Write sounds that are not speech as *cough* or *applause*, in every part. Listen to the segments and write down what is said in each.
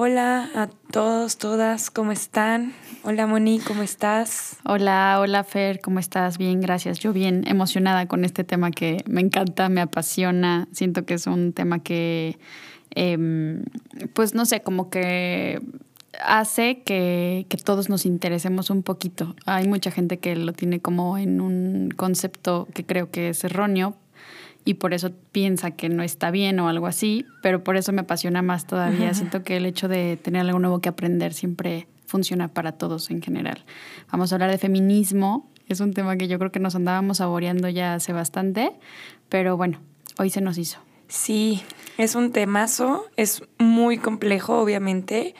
Hola a todos, todas, ¿cómo están? Hola Moni, ¿cómo estás? Hola, hola Fer, ¿cómo estás? Bien, gracias. Yo bien emocionada con este tema que me encanta, me apasiona. Siento que es un tema que, em, pues no sé, como que hace que, que, todos nos interesemos un poquito. Hay mucha gente que lo tiene como en un concepto que creo que es erróneo, y por eso piensa que no está bien o algo así, pero por eso me apasiona más todavía. Siento que el hecho de tener algo nuevo que aprender siempre funciona para todos en general. Vamos a hablar de feminismo, es un tema que yo creo que nos andábamos saboreando ya hace bastante, pero bueno, hoy se nos hizo. Sí, es un temazo, es muy complejo, obviamente.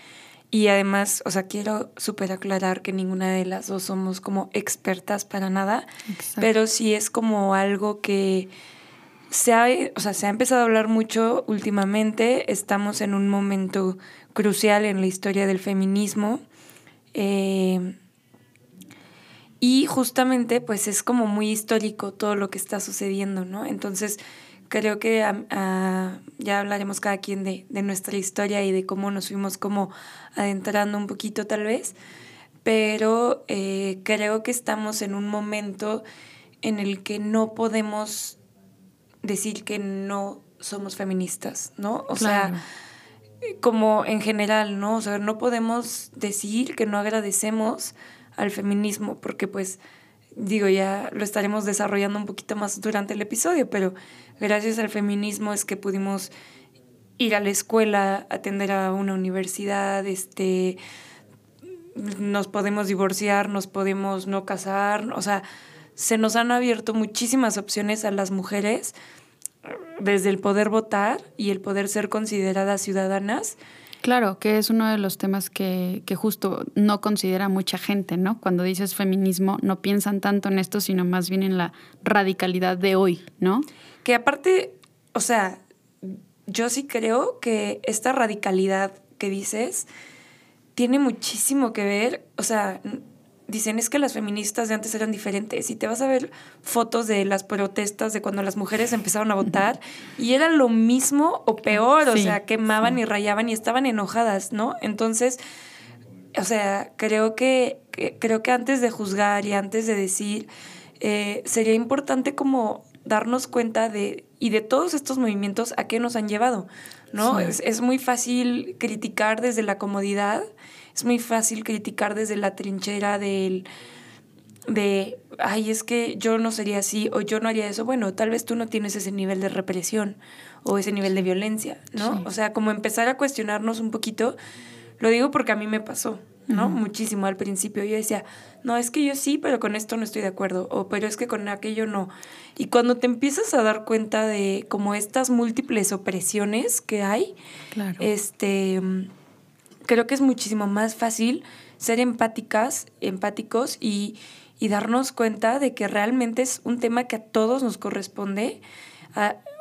Y además, o sea, quiero súper aclarar que ninguna de las dos somos como expertas para nada, pero sí es como algo que se ha, o sea, se ha empezado a hablar mucho últimamente, estamos en un momento crucial en la historia del feminismo. Eh, y justamente, pues es como muy histórico todo lo que está sucediendo, ¿no? Entonces, creo que ya hablaremos cada quien de, de, nuestra historia y de cómo nos fuimos como adentrando un poquito tal vez, pero eh, creo que estamos en un momento en el que no podemos decir que no somos feministas, ¿no? O sea, como en general, ¿no? O sea, no podemos decir que no agradecemos al feminismo, porque pues, digo, ya lo estaremos desarrollando un poquito más durante el episodio, pero gracias al feminismo es que pudimos ir a la escuela, atender a una universidad, este, nos podemos divorciar, nos podemos no casar, o sea, se nos han abierto muchísimas opciones a las mujeres desde el poder votar y el poder ser consideradas ciudadanas. Claro, que es uno de los temas que, que, justo no considera mucha gente, ¿no? Cuando dices feminismo, no piensan tanto en esto, sino más bien en la radicalidad de hoy, ¿no? Que aparte, o sea, yo sí creo que esta radicalidad que dices tiene muchísimo que ver, o sea, dicen es que las feministas de antes eran diferentes y te vas a ver fotos de las protestas de cuando las mujeres empezaron a votar y era lo mismo o peor, o sea, quemaban y rayaban y estaban enojadas, ¿no? Entonces, o sea, creo que, creo que antes de juzgar y antes de decir, eh, sería importante como darnos cuenta de y de todos estos movimientos a qué nos han llevado, ¿no? Es, es muy fácil criticar desde la comodidad es muy fácil criticar desde la trinchera del de, ay, es que yo no sería así o yo no haría eso. Bueno, tal vez tú no tienes ese nivel de represión o ese nivel de violencia, ¿no? O sea, como empezar a cuestionarnos un poquito, lo digo porque a mí me pasó, ¿no? Muchísimo al principio. Yo decía, no, es que yo sí, pero con esto no estoy de acuerdo, o pero es que con aquello no. Y cuando te empiezas a dar cuenta de como estas múltiples opresiones que hay, claro. este creo que es muchísimo más fácil ser empáticas, empáticos y, darnos cuenta de que realmente es un tema que a todos nos corresponde,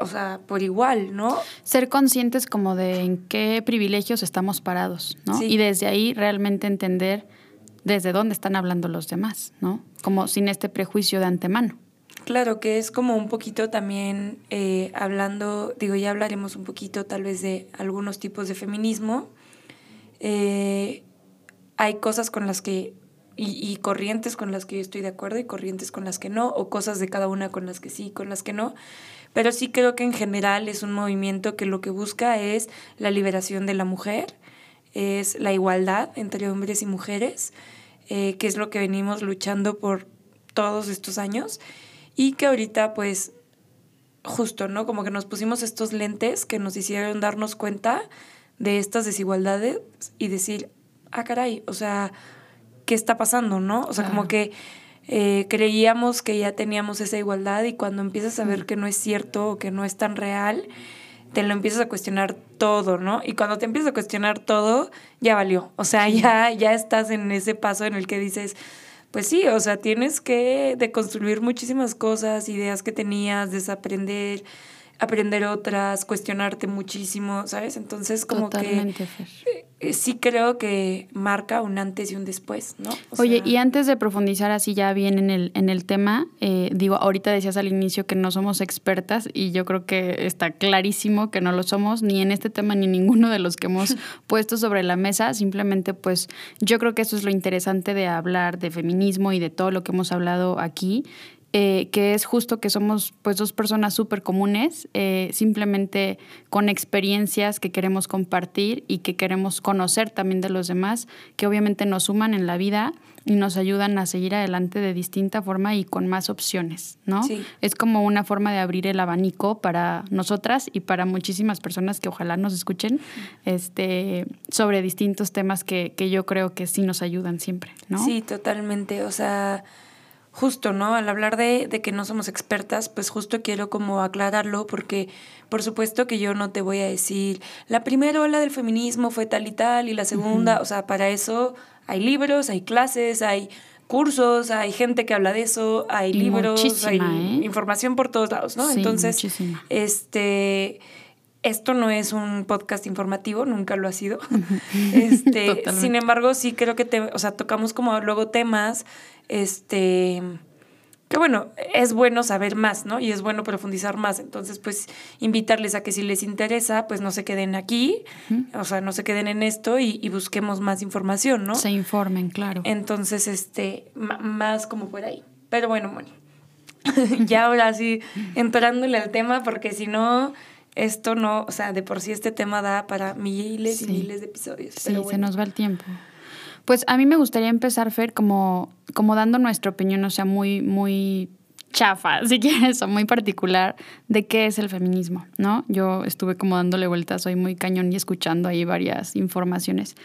o sea, por igual, ¿no? Ser conscientes como de en qué privilegios estamos parados, ¿no? Y desde ahí realmente entender desde dónde están hablando los demás, ¿no? Como sin este prejuicio de antemano. Claro, que es como un poquito también eh, hablando, digo, ya hablaremos un poquito tal vez de algunos tipos de feminismo, eh, hay cosas con las que, y, corrientes con las que yo estoy de acuerdo y corrientes con las que no, o cosas de cada una con las que sí, con las que no. Pero sí creo que en general es un movimiento que lo que busca es la liberación de la mujer, es la igualdad entre hombres y mujeres, eh, que es lo que venimos luchando por todos estos años y que ahorita pues justo, ¿no? Como que nos pusimos estos lentes que nos hicieron darnos cuenta de estas desigualdades y decir, ah, caray, o sea, ¿qué está pasando, no? O sea, como que eh, creíamos que ya teníamos esa igualdad y cuando empiezas a ver que no es cierto o que no es tan real, te lo empiezas a cuestionar todo, ¿no? Y cuando te empiezas a cuestionar todo, ya valió. O sea, ya, ya estás en ese paso en el que dices, pues sí, o sea, tienes que deconstruir muchísimas cosas, ideas que tenías, desaprender, aprender otras, cuestionarte muchísimo, ¿sabes? Entonces como que eh, sí creo que marca un antes y un después, ¿no? Oye, y antes de profundizar así ya bien en el, en el tema, eh, digo, ahorita decías al inicio que no somos expertas y yo creo que está clarísimo que no lo somos, ni en este tema ni ninguno de los que hemos *laughs* puesto sobre la mesa, simplemente pues yo creo que eso es lo interesante de hablar de feminismo y de todo lo que hemos hablado aquí, eh, que es justo que somos pues dos personas súper comunes, eh, simplemente con experiencias que queremos compartir y que queremos conocer también de los demás, que obviamente nos suman en la vida y nos ayudan a seguir adelante de distinta forma y con más opciones, ¿no? Es como una forma de abrir el abanico para nosotras y para muchísimas personas que ojalá nos escuchen este, sobre distintos temas que, que yo creo que sí nos ayudan siempre, ¿no? Sí, totalmente. O sea justo, ¿no? Al hablar de, de, que no somos expertas, pues justo quiero como aclararlo porque por supuesto que yo no te voy a decir, la primera ola del feminismo fue tal y tal y la segunda, o sea, para eso hay libros, hay clases, hay cursos, hay gente que habla de eso, hay libros, hay ¿eh? información por todos lados, ¿no? Entonces, este esto no es un podcast informativo, nunca lo ha sido. *laughs* este, sin embargo, sí creo que te, o sea, tocamos como luego temas este, que bueno, es bueno saber más, ¿no? Y es bueno profundizar más. Entonces, pues, invitarles a que si les interesa, pues no se queden aquí, o sea, no se queden en esto y, busquemos más información, ¿no? Se informen, claro. Entonces, este, más como por ahí. Pero bueno, Moni, *laughs* ya ahora sí, entrándole al tema, porque si no, esto no, o sea, de por sí este tema da para miles y miles de episodios. Sí, se nos va el tiempo. Pues a mí me gustaría empezar, Fer, como, como dando nuestra opinión, o sea, muy, muy chafa, *laughs* si quieres, o muy particular de qué es el feminismo, ¿no? Yo estuve como dándole vueltas, soy muy cañón y escuchando ahí varias informaciones.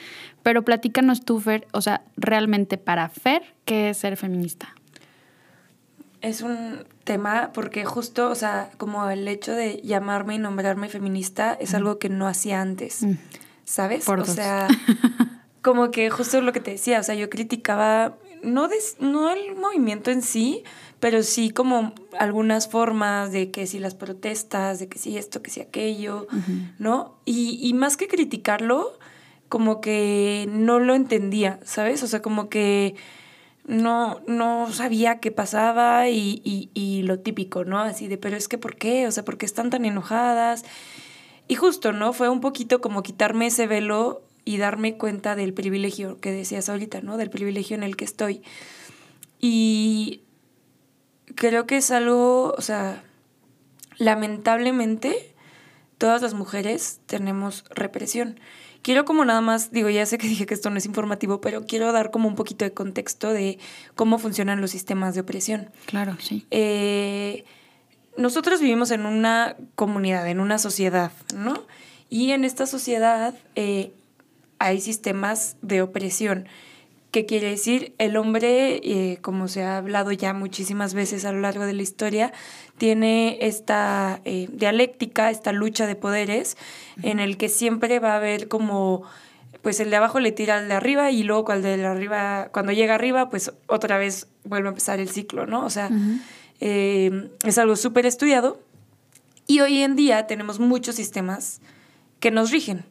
Pero platícanos tú, Fer, o sea, realmente para Fer, ¿qué es ser feminista? Es un tema porque justo, o sea, como el hecho de llamarme y nombrarme feminista es algo que no hacía antes, mm. ¿sabes? o sea, *laughs* como que justo lo que te decía, o sea, yo criticaba, no, no el movimiento en sí, pero sí como algunas formas de que si las protestas, de que si esto, que si aquello, ¿no? Y, y más que criticarlo, como que no lo entendía, ¿sabes? O sea, como que no, no sabía qué pasaba y, y, y, lo típico, ¿no? Así de, pero es que ¿por qué? O sea, ¿por qué están tan enojadas? Y justo, ¿no? Fue un poquito como quitarme ese velo y darme cuenta del privilegio que decías ahorita, ¿no? Del privilegio en el que estoy. Y creo que es algo, o sea, lamentablemente todas las mujeres tenemos represión. Quiero como nada más, digo, ya sé que dije que esto no es informativo, pero quiero dar como un poquito de contexto de cómo funcionan los sistemas de opresión. Claro, sí. Eh, nosotros vivimos en una comunidad, en una sociedad, ¿no? Y en esta sociedad eh, hay sistemas de opresión. ¿Qué quiere decir? El hombre, eh, como se ha hablado ya muchísimas veces a lo largo de la historia, tiene esta eh, dialéctica, esta lucha de poderes, en el que siempre va a haber como, pues el de abajo le tira al de arriba y luego cuando, de arriba, cuando llega arriba, pues otra vez vuelve a empezar el ciclo, ¿no? O sea, eh, es algo súper estudiado. Y hoy en día tenemos muchos sistemas que nos rigen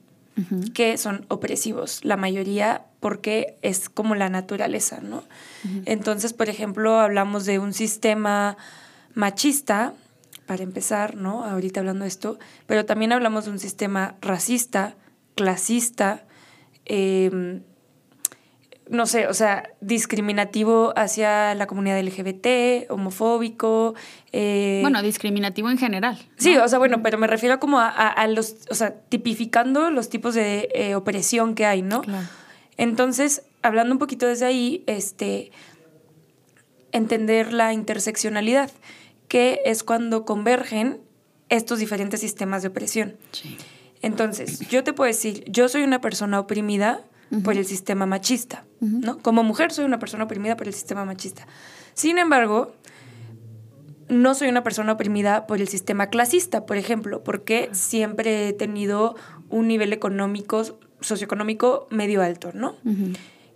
que son opresivos, la mayoría porque es como la naturaleza, ¿no? Entonces, por ejemplo, hablamos de un sistema machista, para empezar, ¿no? Ahorita hablando de esto, pero también hablamos de un sistema racista, clasista, eh, no sé, o sea, discriminativo hacia la comunidad LGBT, homofóbico. Eh, bueno, discriminativo en general. Sí, o sea, bueno, pero me refiero como a, los, o sea, tipificando los tipos de eh, opresión que hay, ¿no? Claro. Entonces, hablando un poquito desde ahí, este, entender la interseccionalidad, que es cuando convergen estos diferentes sistemas de opresión. Sí. Entonces, yo te puedo decir, yo soy una persona oprimida, por el sistema machista, ¿no? Como mujer soy una persona oprimida por el sistema machista. Sin embargo, no soy una persona oprimida por el sistema clasista, por ejemplo, porque siempre he tenido un nivel económico, socioeconómico medio alto, ¿no?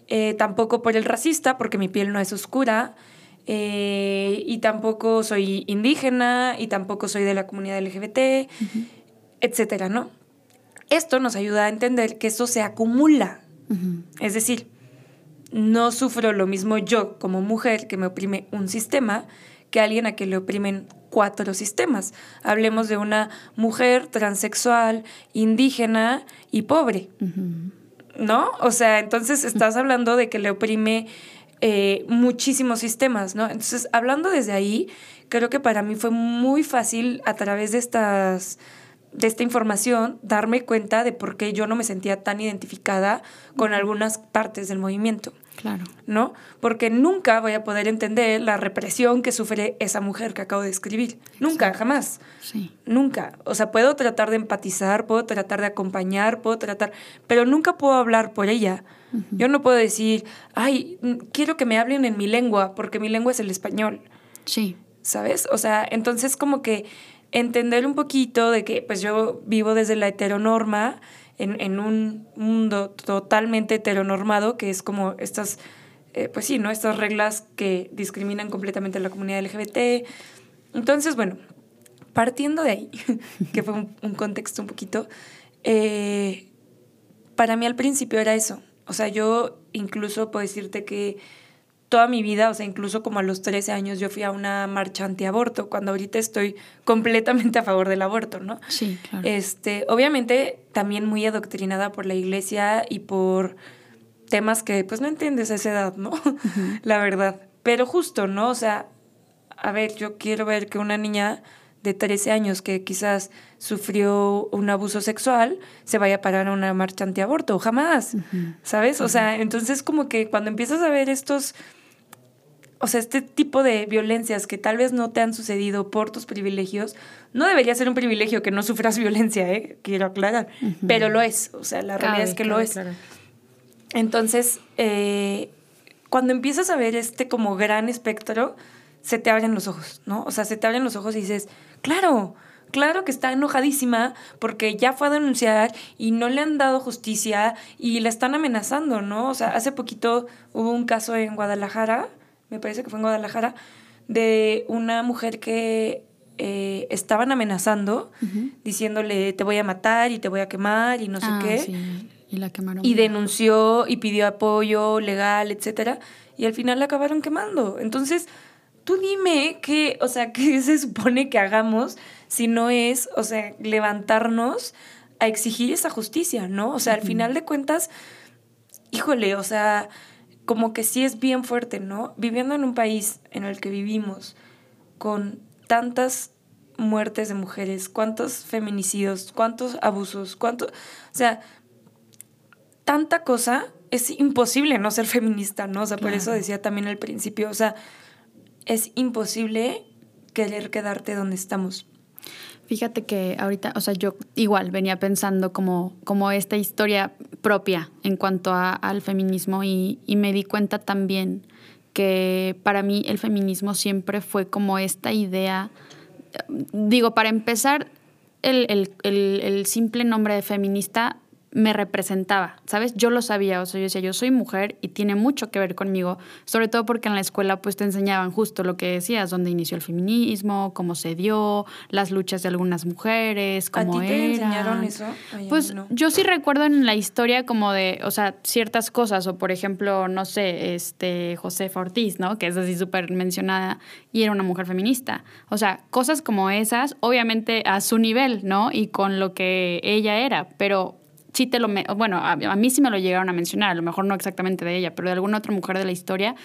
Eh, tampoco por el racista, porque mi piel no es oscura, eh, y tampoco soy indígena, y tampoco soy de la comunidad LGBT, etcétera, ¿no? esto nos ayuda a entender que eso se acumula. Es decir, no sufro lo mismo yo como mujer que me oprime un sistema que alguien a quien le oprimen cuatro sistemas. Hablemos de una mujer transexual, indígena y pobre. ¿No? O sea, entonces estás hablando de que le oprime eh, muchísimos sistemas, ¿no? Entonces, hablando desde ahí, creo que para mí fue muy fácil a través de estas de esta información darme cuenta de por qué yo no me sentía tan identificada con algunas partes del movimiento. Claro. ¿No? Porque nunca voy a poder entender la represión que sufre esa mujer que acabo de escribir. Nunca, jamás. Sí. Nunca. O sea, puedo tratar de empatizar, puedo tratar de acompañar, puedo tratar, pero nunca puedo hablar por ella. Yo no puedo decir, ay, quiero que me hablen en mi lengua, porque mi lengua es el español. Sí. ¿Sabes? O sea, entonces como que entender un poquito de que pues yo vivo desde la heteronorma en, en un mundo totalmente heteronormado, que es como estas, eh, pues sí, ¿no? Estas reglas que discriminan completamente a la comunidad LGBT. Entonces, bueno, partiendo de ahí, *laughs* que fue un, contexto un poquito, eh, para mí al principio era eso. O sea, yo incluso puedo decirte que toda mi vida, o sea, incluso como a los 13 años yo fui a una marcha antiaborto, cuando ahorita estoy completamente a favor del aborto, ¿no? Sí, claro. Este, obviamente también muy adoctrinada por la iglesia y por temas que pues no entiendes a esa edad, ¿no? *laughs* la verdad. Pero justo, ¿no? O sea, a ver, yo quiero ver que una niña de 13 años que quizás sufrió un abuso sexual se vaya a parar a una marcha antiaborto, jamás, ¿sabes? O sea, entonces como que cuando empiezas a ver estos o sea, este tipo de violencias que tal vez no te han sucedido por tus privilegios, no debería ser un privilegio que no sufras *laughs* violencia, ¿eh? quiero aclarar, pero lo es, o sea, la realidad es que lo es. Entonces, eh, cuando empiezas a ver este como gran espectro, se te abren los ojos, ¿no? O sea, se te abren los ojos y dices, claro, claro que está enojadísima porque ya fue a denunciar y no le han dado justicia y la están amenazando, ¿no? O sea, hace poquito hubo un caso en Guadalajara, me parece que fue en Guadalajara, de una mujer que eh, estaban amenazando, diciéndole te voy a matar y te voy a quemar y no sé ah, qué. Y la quemaron. Y denunció y pidió apoyo legal, etcétera, y al final la acabaron quemando. Entonces, tú dime qué, o sea, *laughs* qué se supone que hagamos si no es, o sea, levantarnos a exigir esa justicia, ¿no? O sea, al final de cuentas, híjole, o sea, como que sí es bien fuerte, ¿no? Viviendo en un país en el que vivimos con tantas muertes de mujeres, cuántos feminicidios, cuántos abusos, cuánto, o sea, tanta cosa, es imposible no ser feminista, ¿no? O sea, por eso decía también al principio, o sea, es imposible querer quedarte donde estamos. Fíjate que ahorita, o sea, yo igual venía pensando como, como esta historia propia en cuanto a, al feminismo y, y, me di cuenta también que para mí el feminismo siempre fue como esta idea, digo, para empezar, el, el, el, el simple nombre de feminista me representaba, ¿sabes? Yo lo sabía, o sea, yo decía, yo soy mujer y tiene mucho que ver conmigo, sobre todo porque en la escuela pues te enseñaban justo lo que decías, dónde inició el feminismo, cómo se dio, las luchas de algunas mujeres, cómo ¿A ti te enseñaron eso? pues yo sí recuerdo en la historia como de, o sea, ciertas cosas, o por ejemplo, no sé, este Josefa Ortiz, ¿no? Que es así súper mencionada y era una mujer feminista. O sea, cosas como esas, obviamente a su nivel, ¿no? Y con lo que ella era, pero sí te lo, bueno, a, mí sí me lo llegaron a mencionar, a lo mejor no exactamente de ella, pero de alguna otra mujer de la historia,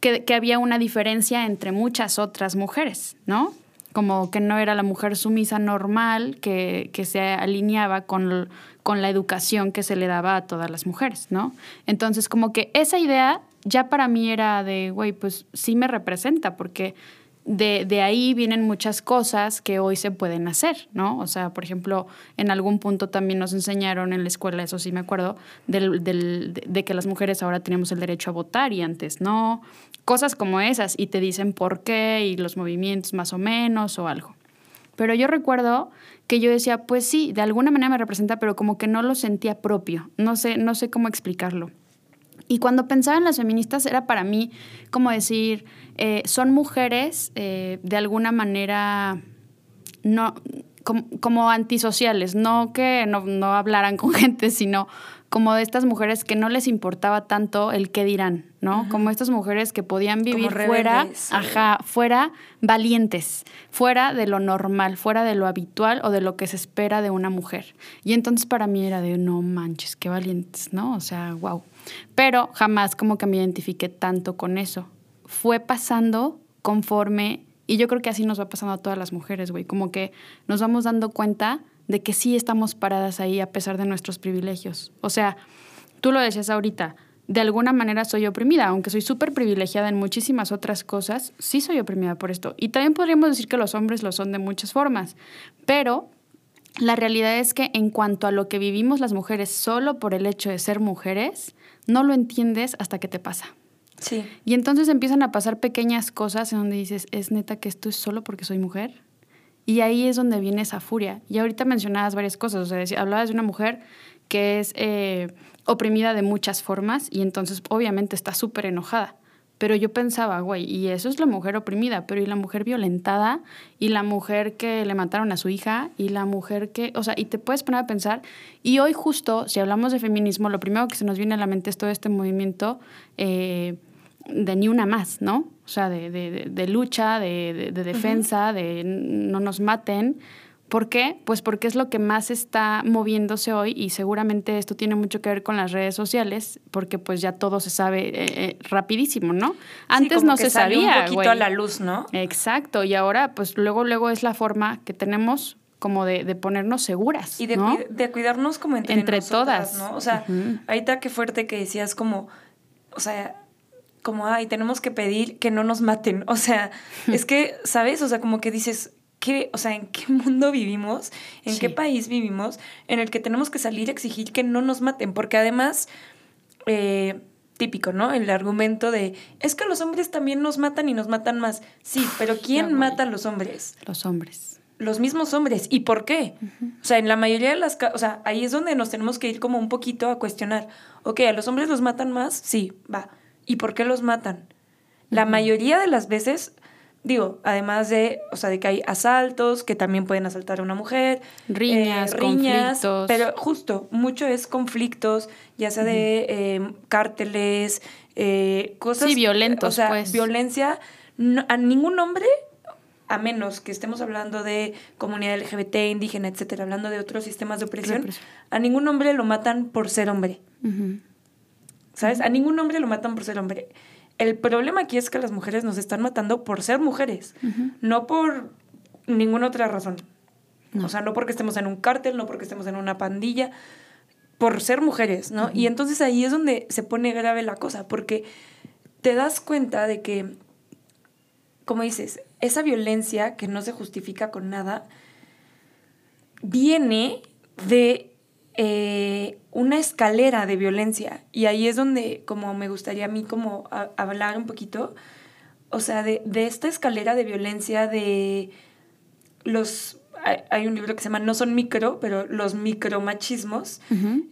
que, que había una diferencia entre muchas otras mujeres, ¿no? Como que no era la mujer sumisa normal que, que se alineaba con, con la educación que se le daba a todas las mujeres, ¿no? Entonces, como que esa idea ya para mí era de, güey, pues sí me representa, porque de, de, ahí vienen muchas cosas que hoy se pueden hacer, ¿no? O sea, por ejemplo, en algún punto también nos enseñaron en la escuela, eso sí me acuerdo, del, del, de que las mujeres ahora tenemos el derecho a votar y antes no. Cosas como esas, y te dicen por qué y los movimientos más o menos o algo. Pero yo recuerdo que yo decía, pues sí, de alguna manera me representa, pero como que no lo sentía propio. No sé, no sé cómo explicarlo. Y cuando pensaba en las feministas era para mí como decir, eh, son mujeres eh, de alguna manera no como, antisociales, no que no, no hablaran con *laughs* gente, sino como de estas mujeres que no les importaba tanto el qué dirán, ¿no? Como estas mujeres que podían vivir fuera, ajá, fuera valientes, fuera de lo normal, fuera de lo habitual o de lo que se espera de una mujer. Y entonces para mí era de, no manches, qué valientes, ¿no? O sea, wow. Pero jamás como que me identifiqué tanto con eso. Fue pasando conforme, y yo creo que así nos va pasando a todas las mujeres, güey, como que nos vamos dando cuenta de que sí estamos paradas ahí a pesar de nuestros privilegios. O sea, tú lo decías ahorita, de alguna manera soy oprimida, aunque soy súper privilegiada en muchísimas otras cosas, sí soy oprimida por esto. Y también podríamos decir que los hombres lo son de muchas formas, pero la realidad es que en cuanto a lo que vivimos las mujeres solo por el hecho de ser mujeres, no lo entiendes hasta que te pasa. Sí. Y entonces empiezan a pasar pequeñas cosas en donde dices, ¿es neta que esto es solo porque soy mujer? Y ahí es donde viene esa furia. Y ahorita mencionabas varias cosas, o sea, hablabas de una mujer que es eh, oprimida de muchas formas y entonces obviamente está súper enojada. Pero yo pensaba, güey, y eso es la mujer oprimida, pero y la mujer violentada, y la mujer que le mataron a su hija, y la mujer que, o sea, y te puedes poner a pensar, y hoy justo, si hablamos de feminismo, lo primero que se nos viene a la mente es todo este movimiento eh, de ni una más, ¿no? O sea, de, de, de lucha, de, defensa, de no nos maten. ¿Por qué? Pues porque es lo que más está moviéndose hoy y seguramente esto tiene mucho que ver con las redes sociales, porque pues ya todo se sabe eh, eh, rapidísimo, ¿no? Antes no se sabía. Un poquito a la luz, ¿no? Exacto, y ahora pues luego, luego es la forma que tenemos como de, ponernos seguras. Y de, de cuidarnos como entre, entre todas, ¿no? O sea, ahí está qué fuerte que decías como, o sea, como, ay, tenemos que pedir que no nos maten. *laughs* O sea, es que, ¿sabes? O sea, como que dices, ¿qué, o sea, ¿en qué *laughs* mundo vivimos? ¿En qué país vivimos? En el que tenemos que salir a exigir que no nos maten. Porque además, eh, típico, ¿no? El argumento de, es que los hombres también nos matan y nos matan más. Sí, pero ¿quién mata a los hombres? Los hombres. Los mismos hombres. ¿Y por qué? O sea, en la mayoría de las... O sea, ahí es donde nos tenemos que ir como un poquito a cuestionar. Ok, ¿a los hombres los matan más? Sí, va ¿Y por qué los matan? La mayoría de las veces, digo, además de, o sea, de que hay asaltos, que también pueden asaltar a una mujer, riñas, eh, riñas conflictos. pero justo, mucho es conflictos, ya sea de eh, cárteles, eh, cosas... Sí, violentos, O sea, pues. violencia, a ningún hombre a menos que estemos hablando de comunidad LGBT, indígena, etcétera, hablando de otros sistemas de opresión, a ningún hombre lo matan por ser hombre. ¿Sabes? A ningún hombre lo matan por ser hombre. El problema aquí es que las mujeres nos están matando por ser mujeres, no por ninguna otra razón. O sea, no porque estemos en un cártel, no porque estemos en una pandilla, por ser mujeres, ¿no? Y entonces ahí es donde se pone grave la cosa, porque te das cuenta de que, como dices, esa violencia que no se justifica con nada, viene de eh, una escalera de violencia. Y ahí es donde como me gustaría a mí como hablar un poquito, o sea, de, esta escalera de violencia de los... Hay, un libro que se llama No son micro, pero los micromachismos,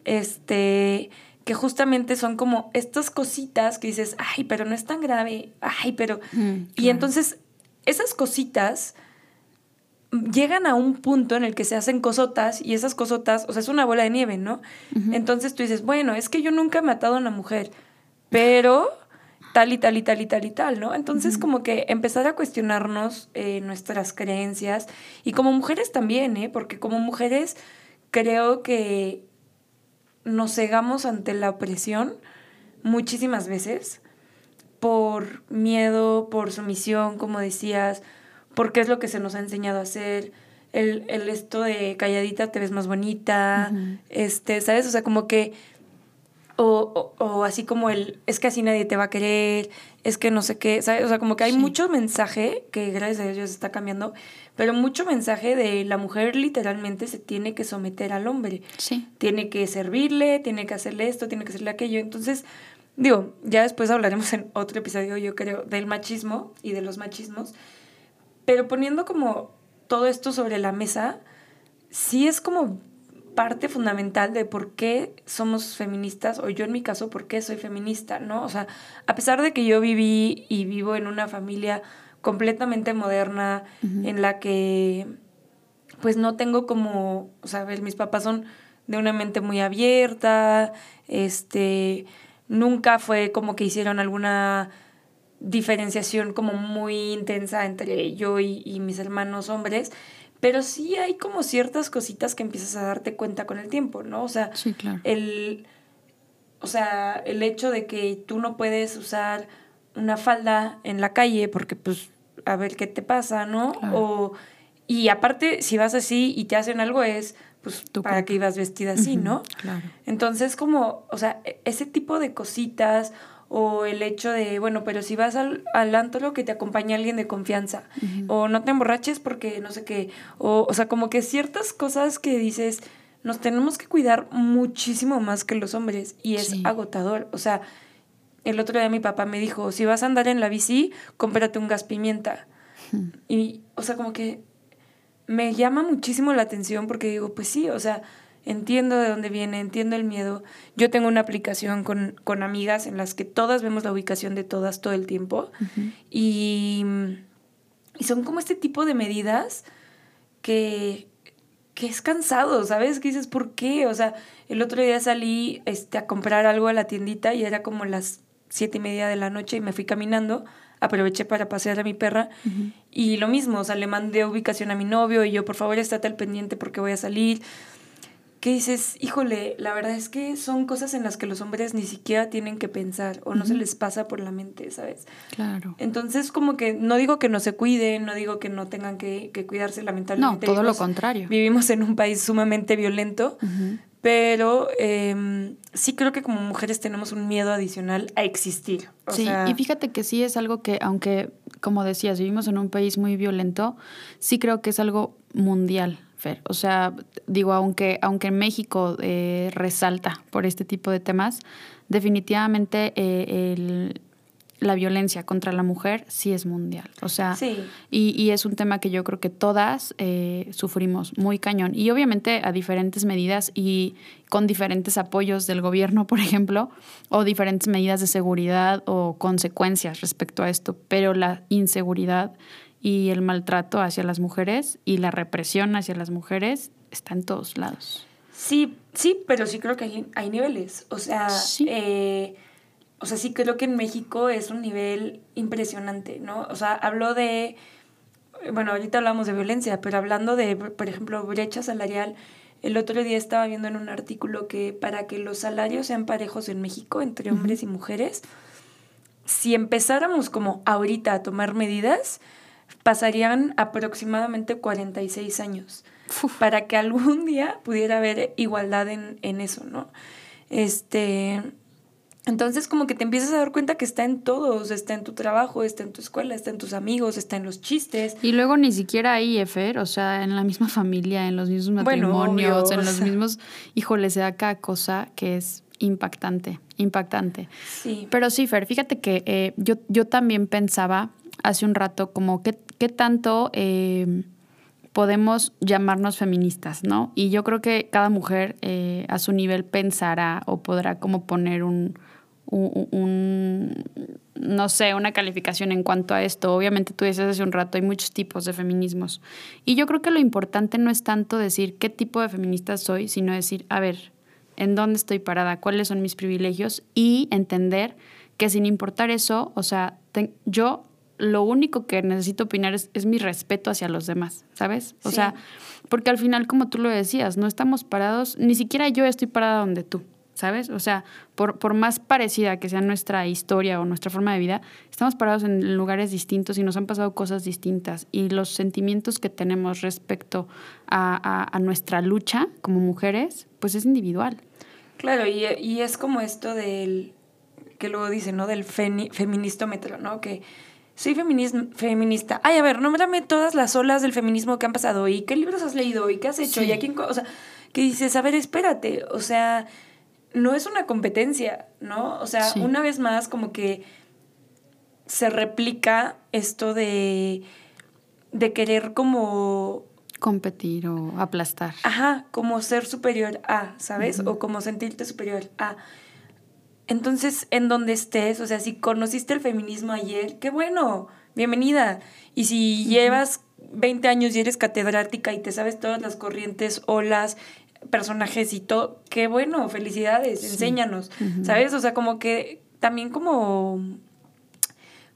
este, que justamente son como estas cositas que dices, ay, pero no es tan grave, ay, pero... y entonces esas cositas llegan a un punto en el que se hacen cosotas y esas cosotas, o sea, es una bola de nieve, ¿no? Entonces tú dices, bueno, es que yo nunca he matado a una mujer, pero tal y tal y tal y tal y tal, ¿no? Entonces como que empezar a cuestionarnos eh, nuestras creencias y como mujeres también, ¿eh? Porque como mujeres creo que nos cegamos ante la opresión muchísimas veces por miedo, por sumisión, como decías, porque es lo que se nos ha enseñado a hacer. El, el esto de calladita te ves más bonita, este, ¿sabes? O sea, como que, o, o, o, así como el, es que así nadie te va a querer, es que no sé qué, ¿sabes? O sea, como que hay mucho mensaje, que gracias a Dios está cambiando, pero mucho mensaje de la mujer literalmente se tiene que someter al hombre. Sí. Tiene que servirle, tiene que hacerle esto, tiene que hacerle aquello. Entonces, digo, ya después hablaremos en otro episodio, yo creo, del machismo y de los machismos. Pero poniendo como todo esto sobre la mesa, sí es como parte fundamental de por qué somos feministas, o yo en mi caso, por qué soy feminista, ¿no? O sea, a pesar de que yo viví y vivo en una familia completamente moderna, en la que pues no tengo como, o sea, mis papás son de una mente muy abierta, este, nunca fue como que hicieron alguna diferenciación como muy intensa entre yo y, mis hermanos hombres, pero sí hay como ciertas cositas que empiezas a darte cuenta con el tiempo, ¿no? O sea, el, o sea, el hecho de que tú no puedes usar una falda en la calle porque pues a ver qué te pasa, ¿no? O y aparte si vas así y te hacen algo es pues para que ibas vestida así, ¿no? Claro. Entonces como, o sea, e, ese tipo de cositas o el hecho de, bueno, pero si vas al, al antro que te acompañe alguien de confianza, o no te emborraches porque no sé qué, o, o sea, como que ciertas cosas que dices, nos tenemos que cuidar muchísimo más que los hombres y es agotador, o sea, el otro día mi papá me dijo, si vas a andar en la bici, cómprate un gas pimienta. Y, o sea, como que me llama muchísimo la atención porque digo, pues sí, o sea, entiendo de dónde viene, entiendo el miedo. Yo tengo una aplicación con, con amigas en las que todas vemos la ubicación de todas todo el tiempo y, y, son como este tipo de medidas que, que es cansado, ¿sabes? Que dices, ¿por qué? O sea, el otro día salí este, a comprar algo a la tiendita y era como las siete y media de la noche y me fui caminando aproveché para pasear a mi perra y lo mismo, o sea, le mandé ubicación a mi novio y yo, por favor, estate al pendiente porque voy a salir que dices, híjole, la verdad es que son cosas en las que los hombres ni siquiera tienen que pensar o no se les pasa por la mente, ¿sabes? Claro. Entonces, como que no digo que no se cuiden, no digo que no tengan que, cuidarse, lamentablemente. No, todo lo contrario. Vivimos en un país sumamente violento, pero em, sí creo que como mujeres tenemos un miedo adicional a existir. sí, y fíjate que sí es algo que, aunque, como decías, vivimos en un país muy violento, sí creo que es algo mundial. O sea, digo, aunque, aunque en México eh, resalta por este tipo de temas, definitivamente eh, la violencia contra la mujer sí es mundial. O sea, y, es un tema que yo creo que todas eh, sufrimos muy cañón. Y obviamente a diferentes medidas y con diferentes apoyos del gobierno, por ejemplo, o diferentes medidas de seguridad o consecuencias respecto a esto. Pero la inseguridad y el maltrato hacia las mujeres y la represión hacia las mujeres está en todos lados. Sí, sí, pero sí creo que hay, niveles. O sea, eh, o sea, sí creo que en México es un nivel impresionante, ¿no? O sea, hablo de, bueno, ahorita hablamos de violencia, pero hablando de, por ejemplo, brecha salarial, el otro día estaba viendo en un artículo que para que los salarios sean parejos en México entre hombres y mujeres, si empezáramos como ahorita a tomar medidas, pasarían aproximadamente 46 años para que algún día pudiera haber igualdad en, en eso, ¿no? Este, entonces como que te empiezas a dar cuenta que está en todos, está en tu trabajo, está en tu escuela, está en tus amigos, está en los chistes. Y luego ni siquiera ahí, Efer, o sea, en la misma familia, en los mismos matrimonios, en los mismos, híjole, se da cada cosa que es impactante, impactante. Sí. Pero sí, Fer, fíjate que eh, yo, yo también pensaba hace un rato como qué, qué tanto eh, podemos llamarnos feministas, ¿no? Y yo creo que cada mujer eh, a su nivel pensará o podrá como poner un, un, no sé, una calificación en cuanto a esto. Obviamente tú dices hace un rato, hay muchos tipos de feminismos. Y yo creo que lo importante no es tanto decir qué tipo de feminista soy, sino decir, a ver, ¿en dónde estoy parada? ¿Cuáles son mis privilegios? Y entender que sin importar eso, o sea, yo lo único que necesito opinar es, mi respeto hacia los demás, ¿sabes? O sea, porque al final, como tú lo decías, no estamos parados, ni siquiera yo estoy parada donde tú, ¿sabes? O sea, por, por más parecida que sea nuestra historia o nuestra forma de vida, estamos parados en lugares distintos y nos han pasado cosas distintas. Y los sentimientos que tenemos respecto a, a, nuestra lucha como mujeres, pues es individual. Claro, y, y es como esto del, que luego dice, ¿no? Del feministómetro, ¿no? Que soy feminista. Ay, a ver, nómbrame todas las olas del feminismo que han pasado y qué libros has leído y qué has hecho y a quién, o sea, que dices, a ver, espérate, o sea, no es una competencia, ¿no? O sea, una vez más como que se replica esto de de querer como competir o aplastar. Ajá, como ser superior a, ¿sabes? O como sentirte superior a. Entonces, en donde estés, o sea, si conociste el feminismo ayer, qué bueno, bienvenida. Y si llevas 20 años y eres catedrática y te sabes todas las corrientes, olas, personajes y todo, qué bueno, felicidades, enséñanos, ¿sabes? O sea, como que también como,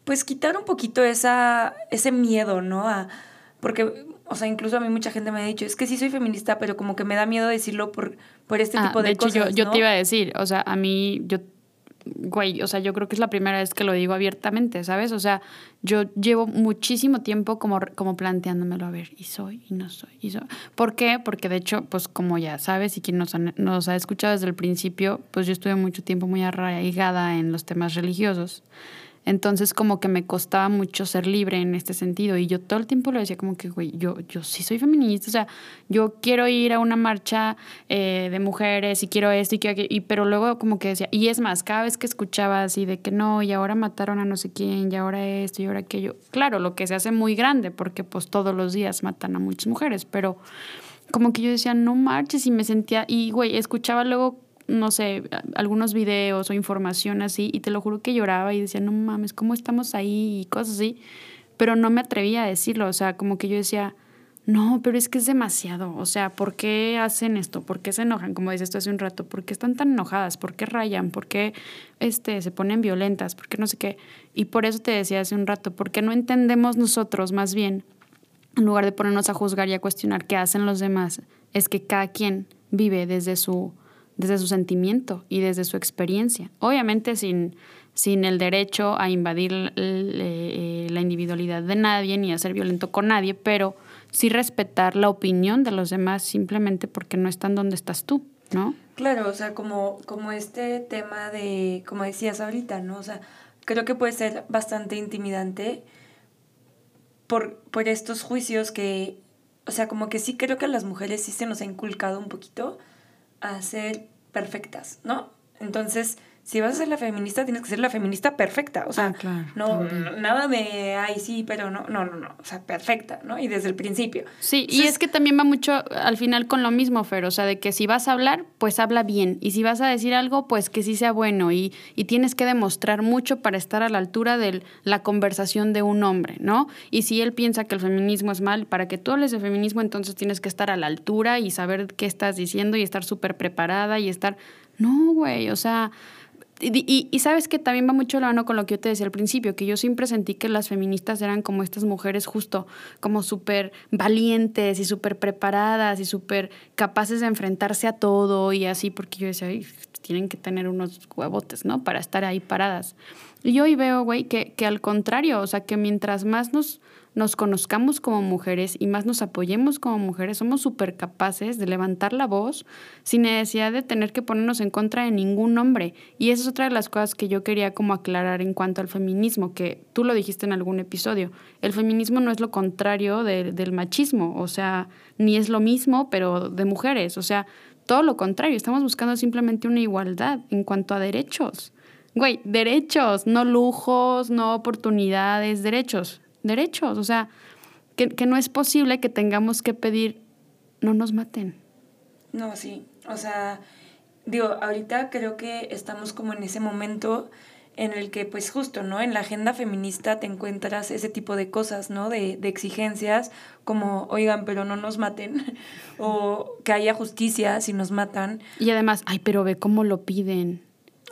pues quitar un poquito esa, ese miedo, ¿no? A, porque, o sea, incluso a mí mucha gente me ha dicho, es que sí soy feminista, pero como que me da miedo decirlo por, por este ah, tipo de, de hecho, Yo, yo te iba a decir, o sea, a mí, yo güey, o sea, yo creo que es la primera vez que lo digo abiertamente, ¿sabes? O sea, yo llevo muchísimo tiempo como, como planteándomelo, a ver, y soy, y no soy, y soy. ¿Por qué? Porque de hecho, pues como ya sabes, y quien nos nos ha escuchado desde el principio, pues yo estuve mucho tiempo muy arraigada en los temas religiosos. Entonces como que me costaba mucho ser libre en este sentido y yo todo el tiempo lo decía como que, güey, yo, yo sí soy feminista, o sea, yo quiero ir a una marcha eh, de mujeres y quiero esto y quiero aquello, pero luego como que decía, y es más, cada vez que escuchaba así de que no, y ahora mataron a no sé quién, y ahora esto y ahora aquello, claro, lo que se hace muy grande porque pues todos los días matan a muchas mujeres, pero como que yo decía, no marches y me sentía, y güey, escuchaba luego no sé, algunos videos o información así y te lo juro que lloraba y decía, no mames, ¿cómo estamos ahí? y cosas así, pero no me atrevía a decirlo, o sea, como que yo decía, no, pero es que es demasiado, o sea, ¿por qué hacen esto? ¿Por qué se enojan? Como dices esto hace un rato, ¿por qué están tan enojadas? ¿Por qué rayan? ¿Por qué este, se ponen violentas? ¿Por qué no sé qué? Y por eso te decía hace un rato, porque no entendemos nosotros más bien, en lugar de ponernos a juzgar y a cuestionar qué hacen los demás, es que cada quien vive desde su desde su sentimiento y desde su experiencia. Obviamente sin, sin el derecho a invadir eh, la individualidad de nadie ni a ser violento con nadie, pero sí respetar la opinión de los demás simplemente porque no están donde estás tú, ¿no? Claro, o sea, como, como este tema de, como decías ahorita, ¿no? O sea, creo que puede ser bastante intimidante por, por estos juicios que, o sea, como que sí creo que a las mujeres sí se nos ha inculcado un poquito a ser perfectas, ¿no? Entonces, si vas a ser la feminista, tienes que ser la feminista perfecta. O sea, ah, no, nada de, ay, sí, pero no, no, no, no. O sea, perfecta, ¿no? Y desde el principio. Sí, y es que también va mucho al final con lo mismo, Fer. O sea, de que si vas a hablar, pues habla bien. Y si vas a decir algo, pues que sí sea bueno. Y, y tienes que demostrar mucho para estar a la altura de la conversación de un hombre, ¿no? Y si él piensa que el feminismo es mal, para que tú hables de feminismo, entonces tienes que estar a la altura y saber qué estás diciendo y estar súper preparada y estar. No, güey, o sea y, y, sabes que también va mucho la mano con lo que yo te decía al principio, que yo siempre sentí que las feministas eran como estas mujeres justo, como súper valientes y súper preparadas y súper capaces de enfrentarse a todo y así, porque yo decía, tienen que tener unos huevotes, ¿no? Para estar ahí paradas. Y hoy veo, güey, que, que al contrario, o sea, que mientras más nos nos conozcamos como mujeres y más nos apoyemos como mujeres, somos súper capaces de levantar la voz sin necesidad de tener que ponernos en contra de ningún hombre. Y esa es otra de las cosas que yo quería como aclarar en cuanto al feminismo, que tú lo dijiste en algún episodio. El feminismo no es lo contrario del machismo, o sea, ni es lo mismo, pero de mujeres, o sea, todo lo contrario, estamos buscando simplemente una igualdad en cuanto a derechos. Güey, derechos, no lujos, no oportunidades, derechos derechos. O sea, que, no es posible que tengamos que pedir, no nos maten. No, sí. O sea, digo, ahorita creo que estamos como en ese momento en el que, pues justo, ¿no? En la agenda feminista te encuentras ese tipo de cosas, ¿no? De, de exigencias como, oigan, pero no nos maten, *laughs* o que haya justicia si nos matan. Y además, ay, pero ve cómo lo piden.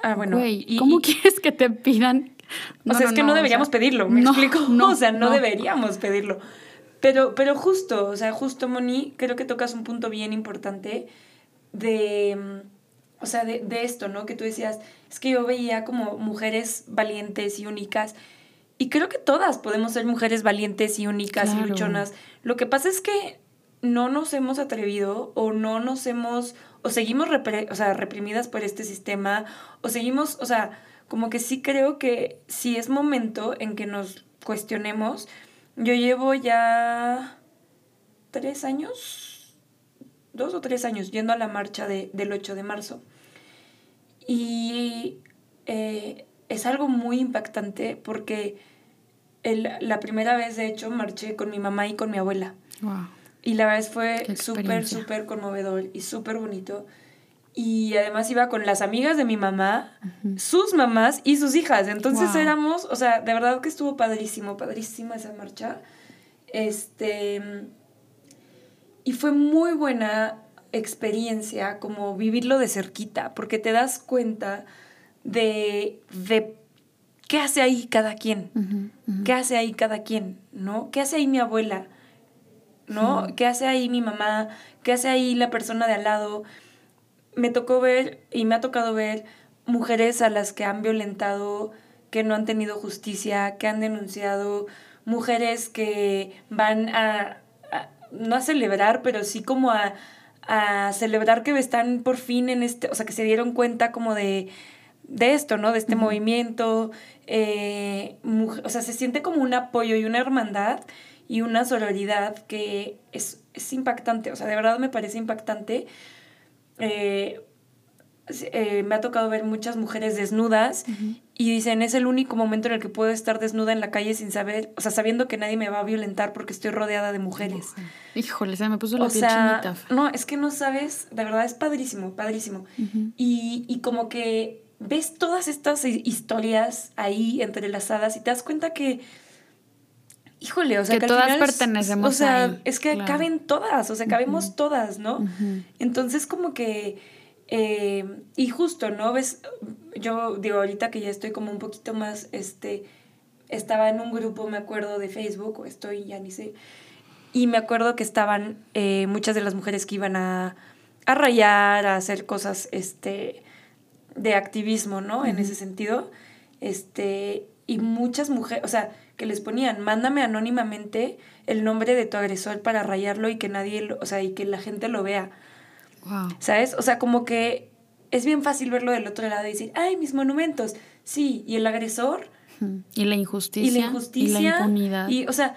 Ah, bueno. ¿cómo quieres que te pidan o sea, es que no, deberíamos pedirlo, ¿me explico? No, *laughs* o sea, no, deberíamos pedirlo. Pero, pero justo, o sea, justo, Moni, creo que tocas un punto bien importante de, mm, o sea, de, de esto, ¿no? Que tú decías, es que yo veía como mujeres valientes y únicas. Y creo que todas podemos ser mujeres valientes y únicas y luchonas. Lo que pasa es que no nos hemos atrevido o no nos hemos, o seguimos o sea, reprimidas por este sistema, o seguimos, o sea, como que sí creo que sí es momento en que nos cuestionemos. Yo llevo ya tres años, dos o tres años, yendo a la marcha de, del 8 de marzo. Y eh, es algo muy impactante porque el, la primera vez, de hecho, marché con mi mamá y con mi abuela. Y la vez fue súper, súper conmovedor y súper bonito. Y además iba con las amigas de mi mamá, sus mamás y sus hijas. Entonces éramos, o sea, de verdad que estuvo padrísimo, padrísima esa marcha. Este. Y fue muy buena experiencia como vivirlo de cerquita, porque te das cuenta de, de qué hace ahí cada quien, qué hace ahí cada quien, ¿no? ¿Qué hace ahí mi abuela? ¿No? ¿Qué hace ahí mi mamá? ¿Qué hace ahí la persona de al lado? Me tocó ver y me ha tocado ver mujeres a las que han violentado, que no han tenido justicia, que han denunciado, mujeres que van a, no a celebrar, pero sí como a, a, celebrar que están por fin en este, o sea, que se dieron cuenta como de, de esto, ¿no? De este movimiento. Eh, o sea, se siente como un apoyo y una hermandad y una sororidad que es, es impactante, o sea, de verdad me parece impactante eh, eh, me ha tocado ver muchas mujeres desnudas y dicen, es el único momento en el que puedo estar desnuda en la calle sin saber, o sea, sabiendo que nadie me va a violentar porque estoy rodeada de mujeres. Híjole, se me puso la piel chinita. No, es que no sabes, de verdad es padrísimo, padrísimo. y, y como que ves todas estas historias ahí entrelazadas y te das cuenta que híjole, o sea, que, todas pertenecemos. o sea, es que caben todas, o sea, cabemos todas, ¿no? Entonces, como que, eh, y justo, ¿no? Ves, yo digo, ahorita que ya estoy como un poquito más, este, estaba en un grupo, me acuerdo, de Facebook, o estoy, ya ni sé, y me acuerdo que estaban eh, muchas de las mujeres que iban a, a rayar, a hacer cosas, este, de activismo, ¿no? En ese sentido, este, y muchas mujeres, o sea, que les ponían, mándame anónimamente el nombre de tu agresor para rayarlo y que nadie, o sea, y que la gente lo vea. Wow. ¿Sabes? O sea, como que es bien fácil verlo del otro lado y decir, ay, mis monumentos. Sí, y el agresor. Y la injusticia. Y la injusticia. Y la impunidad. Y, o sea,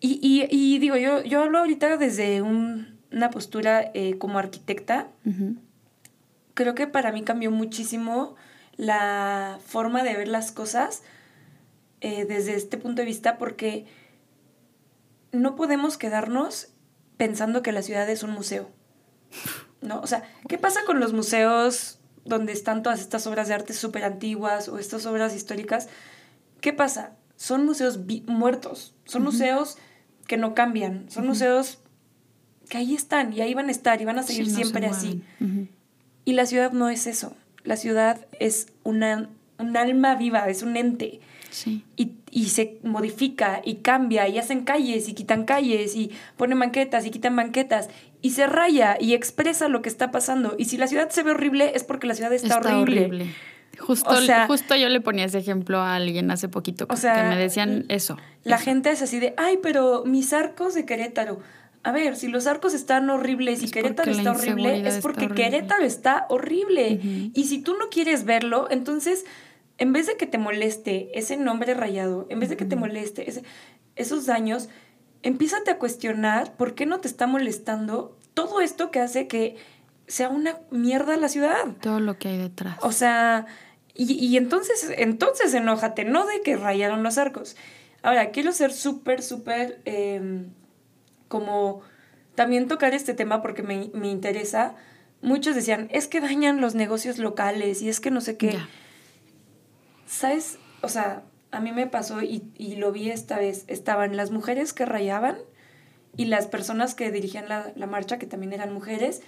y, y, y digo, yo, yo hablo ahorita desde un, una postura eh, como arquitecta. Creo que para mí cambió muchísimo la forma de ver las cosas eh, desde este punto de vista porque no podemos quedarnos pensando que la ciudad es un museo. ¿No? O sea, ¿qué pasa con los museos donde están todas estas obras de arte súper antiguas o estas obras históricas? ¿Qué pasa? Son museos muertos, son museos que no cambian, son museos que ahí están y ahí van a estar y van a seguir siempre así. Y la ciudad no es eso. La ciudad es una, un alma viva, es un ente y, se modifica y cambia y hacen calles y quitan calles y ponen banquetas y quitan banquetas y se raya y expresa lo que está pasando. Y si la ciudad se ve horrible es porque la ciudad está, horrible. Justo, justo yo le ponía ese ejemplo a alguien hace poquito que me decían eso. La gente es así de, ay, pero mis arcos de Querétaro. A ver, si los arcos están horribles y Querétaro está horrible, es porque Querétaro está horrible. Y si tú no quieres verlo, entonces en vez de que te moleste ese nombre rayado, en vez de que te moleste esos daños, empiézate a cuestionar por qué no te está molestando todo esto que hace que sea una mierda la ciudad. Todo lo que hay detrás. O sea, y, entonces, entonces enójate, no de que rayaron los arcos. Ahora, quiero ser súper, súper, em, como también tocar este tema porque me, interesa. Muchos decían, es que dañan los negocios locales y es que no sé qué. ¿Sabes? O sea, a mí me pasó y, lo vi esta vez. Estaban las mujeres que rayaban y las personas que dirigían la, marcha, que también eran mujeres,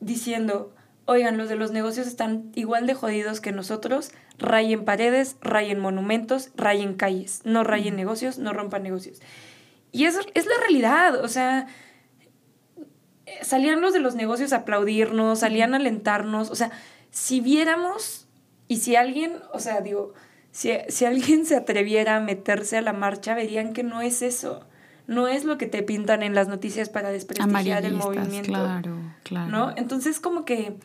diciendo, oigan, los de los negocios están igual de jodidos que nosotros, rayen paredes, rayen monumentos, rayen calles, no rayen negocios, no rompan negocios. Y eso es la realidad, o sea, salían los de los negocios a aplaudirnos, salían a alentarnos, o sea, si viéramos y si alguien, o sea, digo, si, alguien se atreviera a meterse a la marcha, verían que no es eso. No es lo que te pintan en las noticias para desprestigiar el movimiento. Claro, claro. ¿No? Entonces, como que.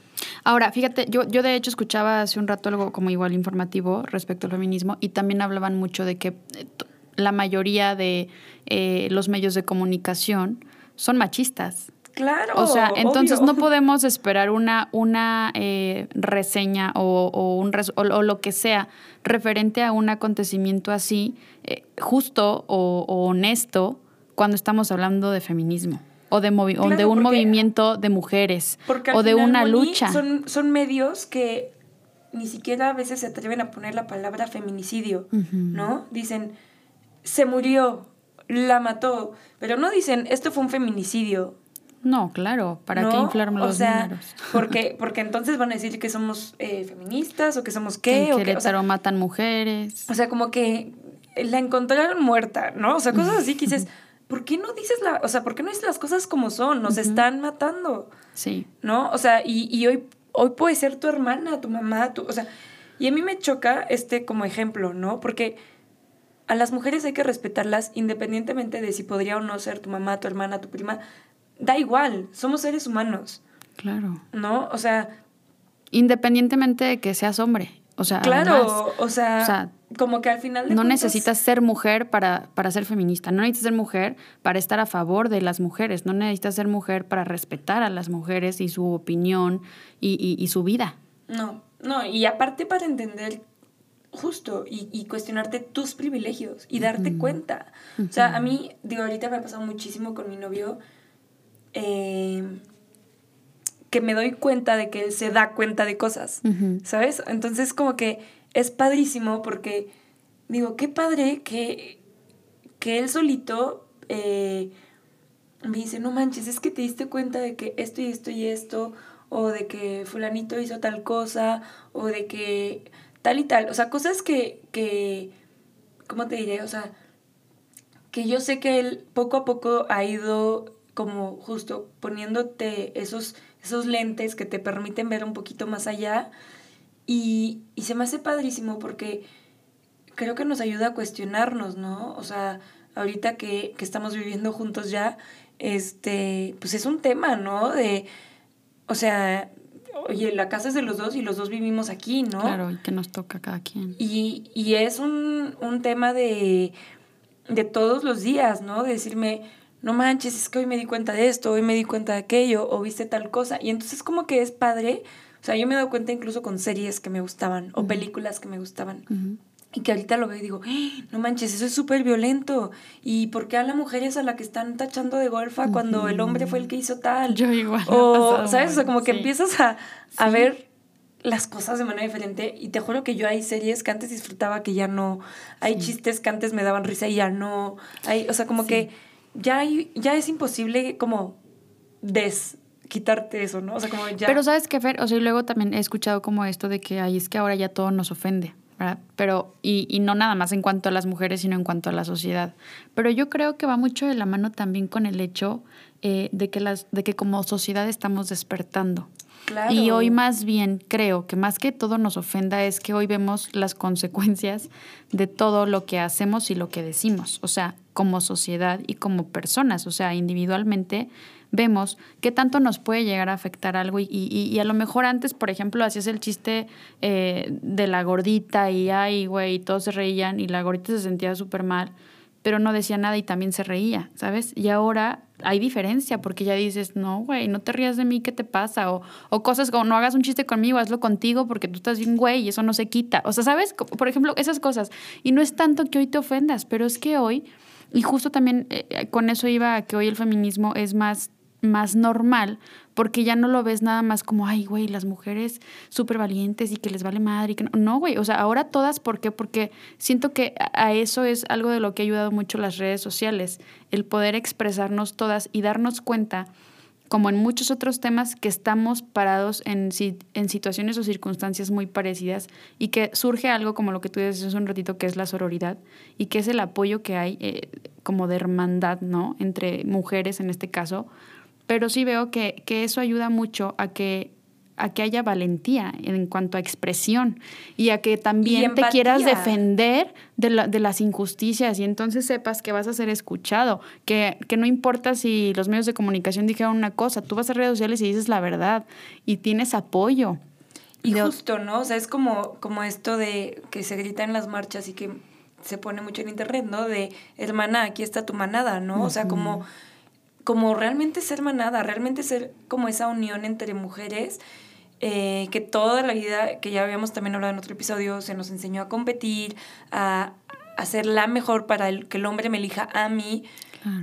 Ahora, fíjate, yo, yo de hecho escuchaba hace un rato algo como igual informativo respecto al feminismo y también hablaban mucho de que eh, la mayoría de eh, los medios de comunicación son machistas. Claro. O sea, entonces no *laughs* podemos esperar una, una eh, reseña o, un o, lo que sea referente a un acontecimiento así, eh, justo o, honesto, cuando estamos hablando de feminismo. o de, de un movimiento de mujeres o de una lucha. Son, son medios que ni siquiera a veces se atreven a poner la palabra feminicidio, ¿no? Dicen, se murió, la mató, pero no dicen, esto fue un feminicidio. No, claro, ¿para qué inflarme los o sea, números? *laughs* Porque, porque entonces van a decir que somos eh, feministas o que somos qué. Que en Querétaro matan mujeres. O sea, como que la encontraron muerta, ¿no? O sea, cosas así que dices, ¿por qué no dices la, o sea, por qué no dices las cosas como son? Nos están matando. Sí. ¿No? O sea, y, y hoy, hoy puede ser tu hermana, tu mamá, tu, o sea, y a mí me choca este como ejemplo, ¿no? Porque a las mujeres hay que respetarlas independientemente de si podría o no ser tu mamá, tu hermana, tu prima. Da igual, somos seres humanos. Claro. ¿No? O sea... Independientemente de que seas hombre. O sea, claro, o, sea, como que al final no necesitas ser mujer para, para ser feminista, no necesitas ser mujer para estar a favor de las mujeres, no necesitas ser mujer para respetar a las mujeres y su opinión y, y su vida. No, no, y aparte para entender justo y, cuestionarte tus privilegios y darte cuenta. O sea, a mí, digo, ahorita me ha pasado muchísimo con mi novio em, que me doy cuenta de que él se da cuenta de cosas, ¿sabes? Entonces como que es padrísimo porque digo, qué padre que, que él solito eh, me dice, no manches, es que te diste cuenta de que esto y esto y esto, o de que fulanito hizo tal cosa, o de que tal y tal. O sea, cosas que, que, ¿cómo te diré? O sea, que yo sé que él poco a poco ha ido como justo poniéndote esos, esos lentes que te permiten ver un poquito más allá. Y, y se me hace padrísimo porque creo que nos ayuda a cuestionarnos, ¿no? O sea, ahorita que, que estamos viviendo juntos ya, este, pues es un tema, ¿no? De, o sea, oye, la casa es de los dos y los dos vivimos aquí, ¿no? Claro, y que nos toca cada quien. Y, y es un, un tema de, de todos los días, ¿no? De decirme, no manches, es que hoy me di cuenta de esto, hoy me di cuenta de aquello, o viste tal cosa. Y entonces como que es padre, o sea, yo me he dado cuenta incluso con series que me gustaban o películas que me gustaban. Y que ahorita lo veo y digo, ¡Ah! no manches, eso es súper violento. ¿Y por qué a la mujer es a la que están tachando de golfa cuando el hombre fue el que hizo tal? Yo igual. O, ¿sabes? O sea, como que empiezas a, a ver las cosas de manera diferente. Y te juro que yo hay series que antes disfrutaba que ya no. Hay chistes que antes me daban risa y ya no. Hay, o sea, como que ya, hay, ya es imposible como des quitarte eso, ¿no? O sea, como ya... Pero ¿sabes qué, Fer? O sea, y luego también he escuchado como esto de que, ay, es que ahora ya todo nos ofende. Pero, y, y, no nada más en cuanto a las mujeres, sino en cuanto a la sociedad. Pero yo creo que va mucho de la mano también con el hecho eh, de, que las, de que como sociedad estamos despertando. Y hoy más bien creo que más que todo nos ofenda es que hoy vemos las *laughs* consecuencias de todo lo que hacemos y lo que decimos, o sea, como sociedad y como personas, o sea, individualmente vemos qué tanto nos puede llegar a afectar algo y, y, a lo mejor antes, por ejemplo, hacías el chiste eh, de la gordita y ay, güey, todos se reían y la gordita se sentía súper mal, pero no decía nada y también se reía, ¿sabes? Y ahora hay diferencia porque ya dices, no, güey, no te rías de mí, ¿qué te pasa? O, o cosas como, no hagas un chiste conmigo, hazlo contigo porque tú estás bien, güey, y eso no se quita. O sea, ¿sabes? Por ejemplo, esas cosas. Y no es tanto que hoy te ofendas, pero es que hoy, y justo también eh, con eso iba a que hoy el feminismo es más más normal, porque ya no lo ves nada más como, ay, güey, las mujeres súper valientes y que les vale madre y que no, güey, o sea, ahora todas, ¿por qué? Porque siento que a eso es algo de lo que ha ayudado mucho las redes sociales, el poder expresarnos todas y darnos cuenta, como en muchos otros temas, que estamos parados en, en situaciones o circunstancias muy parecidas y que surge algo como lo que tú dices hace un ratito, que es la sororidad y que es el apoyo que hay eh, como de hermandad, ¿no? Entre mujeres en este caso, pero sí veo que, eso ayuda mucho a que a que haya valentía en cuanto a expresión y a que también te quieras defender de, las injusticias y entonces sepas que vas a ser escuchado, que, que, no importa si los medios de comunicación dijeron una cosa, tú vas a redes sociales y dices la verdad y tienes apoyo. Y justo, ¿no? O sea, es como, como esto de que se grita en las marchas y que se pone mucho en internet, ¿no? De hermana, aquí está tu manada, ¿no? O sea, como como realmente ser manada, realmente ser como esa unión entre mujeres. Eh, que toda la vida, que ya habíamos también hablado en otro episodio, se nos enseñó a competir, a, a ser la mejor para el, que el hombre me elija a mí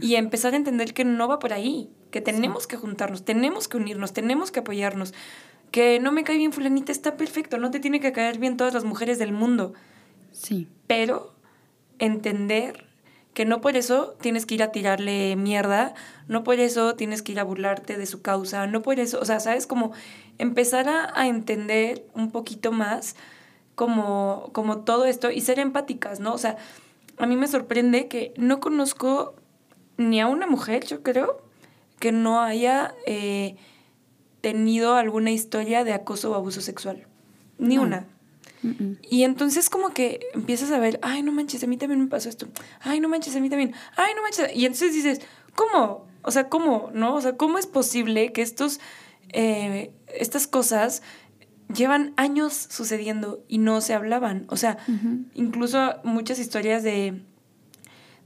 y empezar a entender que no va por ahí. que tenemos que juntarnos, tenemos que unirnos, tenemos que apoyarnos, que no me cae bien fulanita, está perfecto, no te tiene que caer bien todas las mujeres del mundo. Sí. Pero entender que no por eso tienes que ir a tirarle mierda, no por eso tienes que ir a burlarte de su causa, no por eso, o sea, sabes, como empezar a, entender un poquito más como, como todo esto y ser empáticas, ¿no? O sea, a mí me sorprende que no conozco ni a una mujer, yo creo, que no haya eh, tenido alguna historia de acoso o abuso sexual. Ni una. Y entonces como que empiezas a ver, ay, no manches, a mí también me pasó esto. Ay, no manches, a mí también. Ay, no manches. Y entonces dices, ¿cómo? O sea, ¿cómo? ¿No? O sea, ¿cómo es posible que estos, eh, estas cosas llevan años sucediendo y no se hablaban? O sea, incluso muchas historias de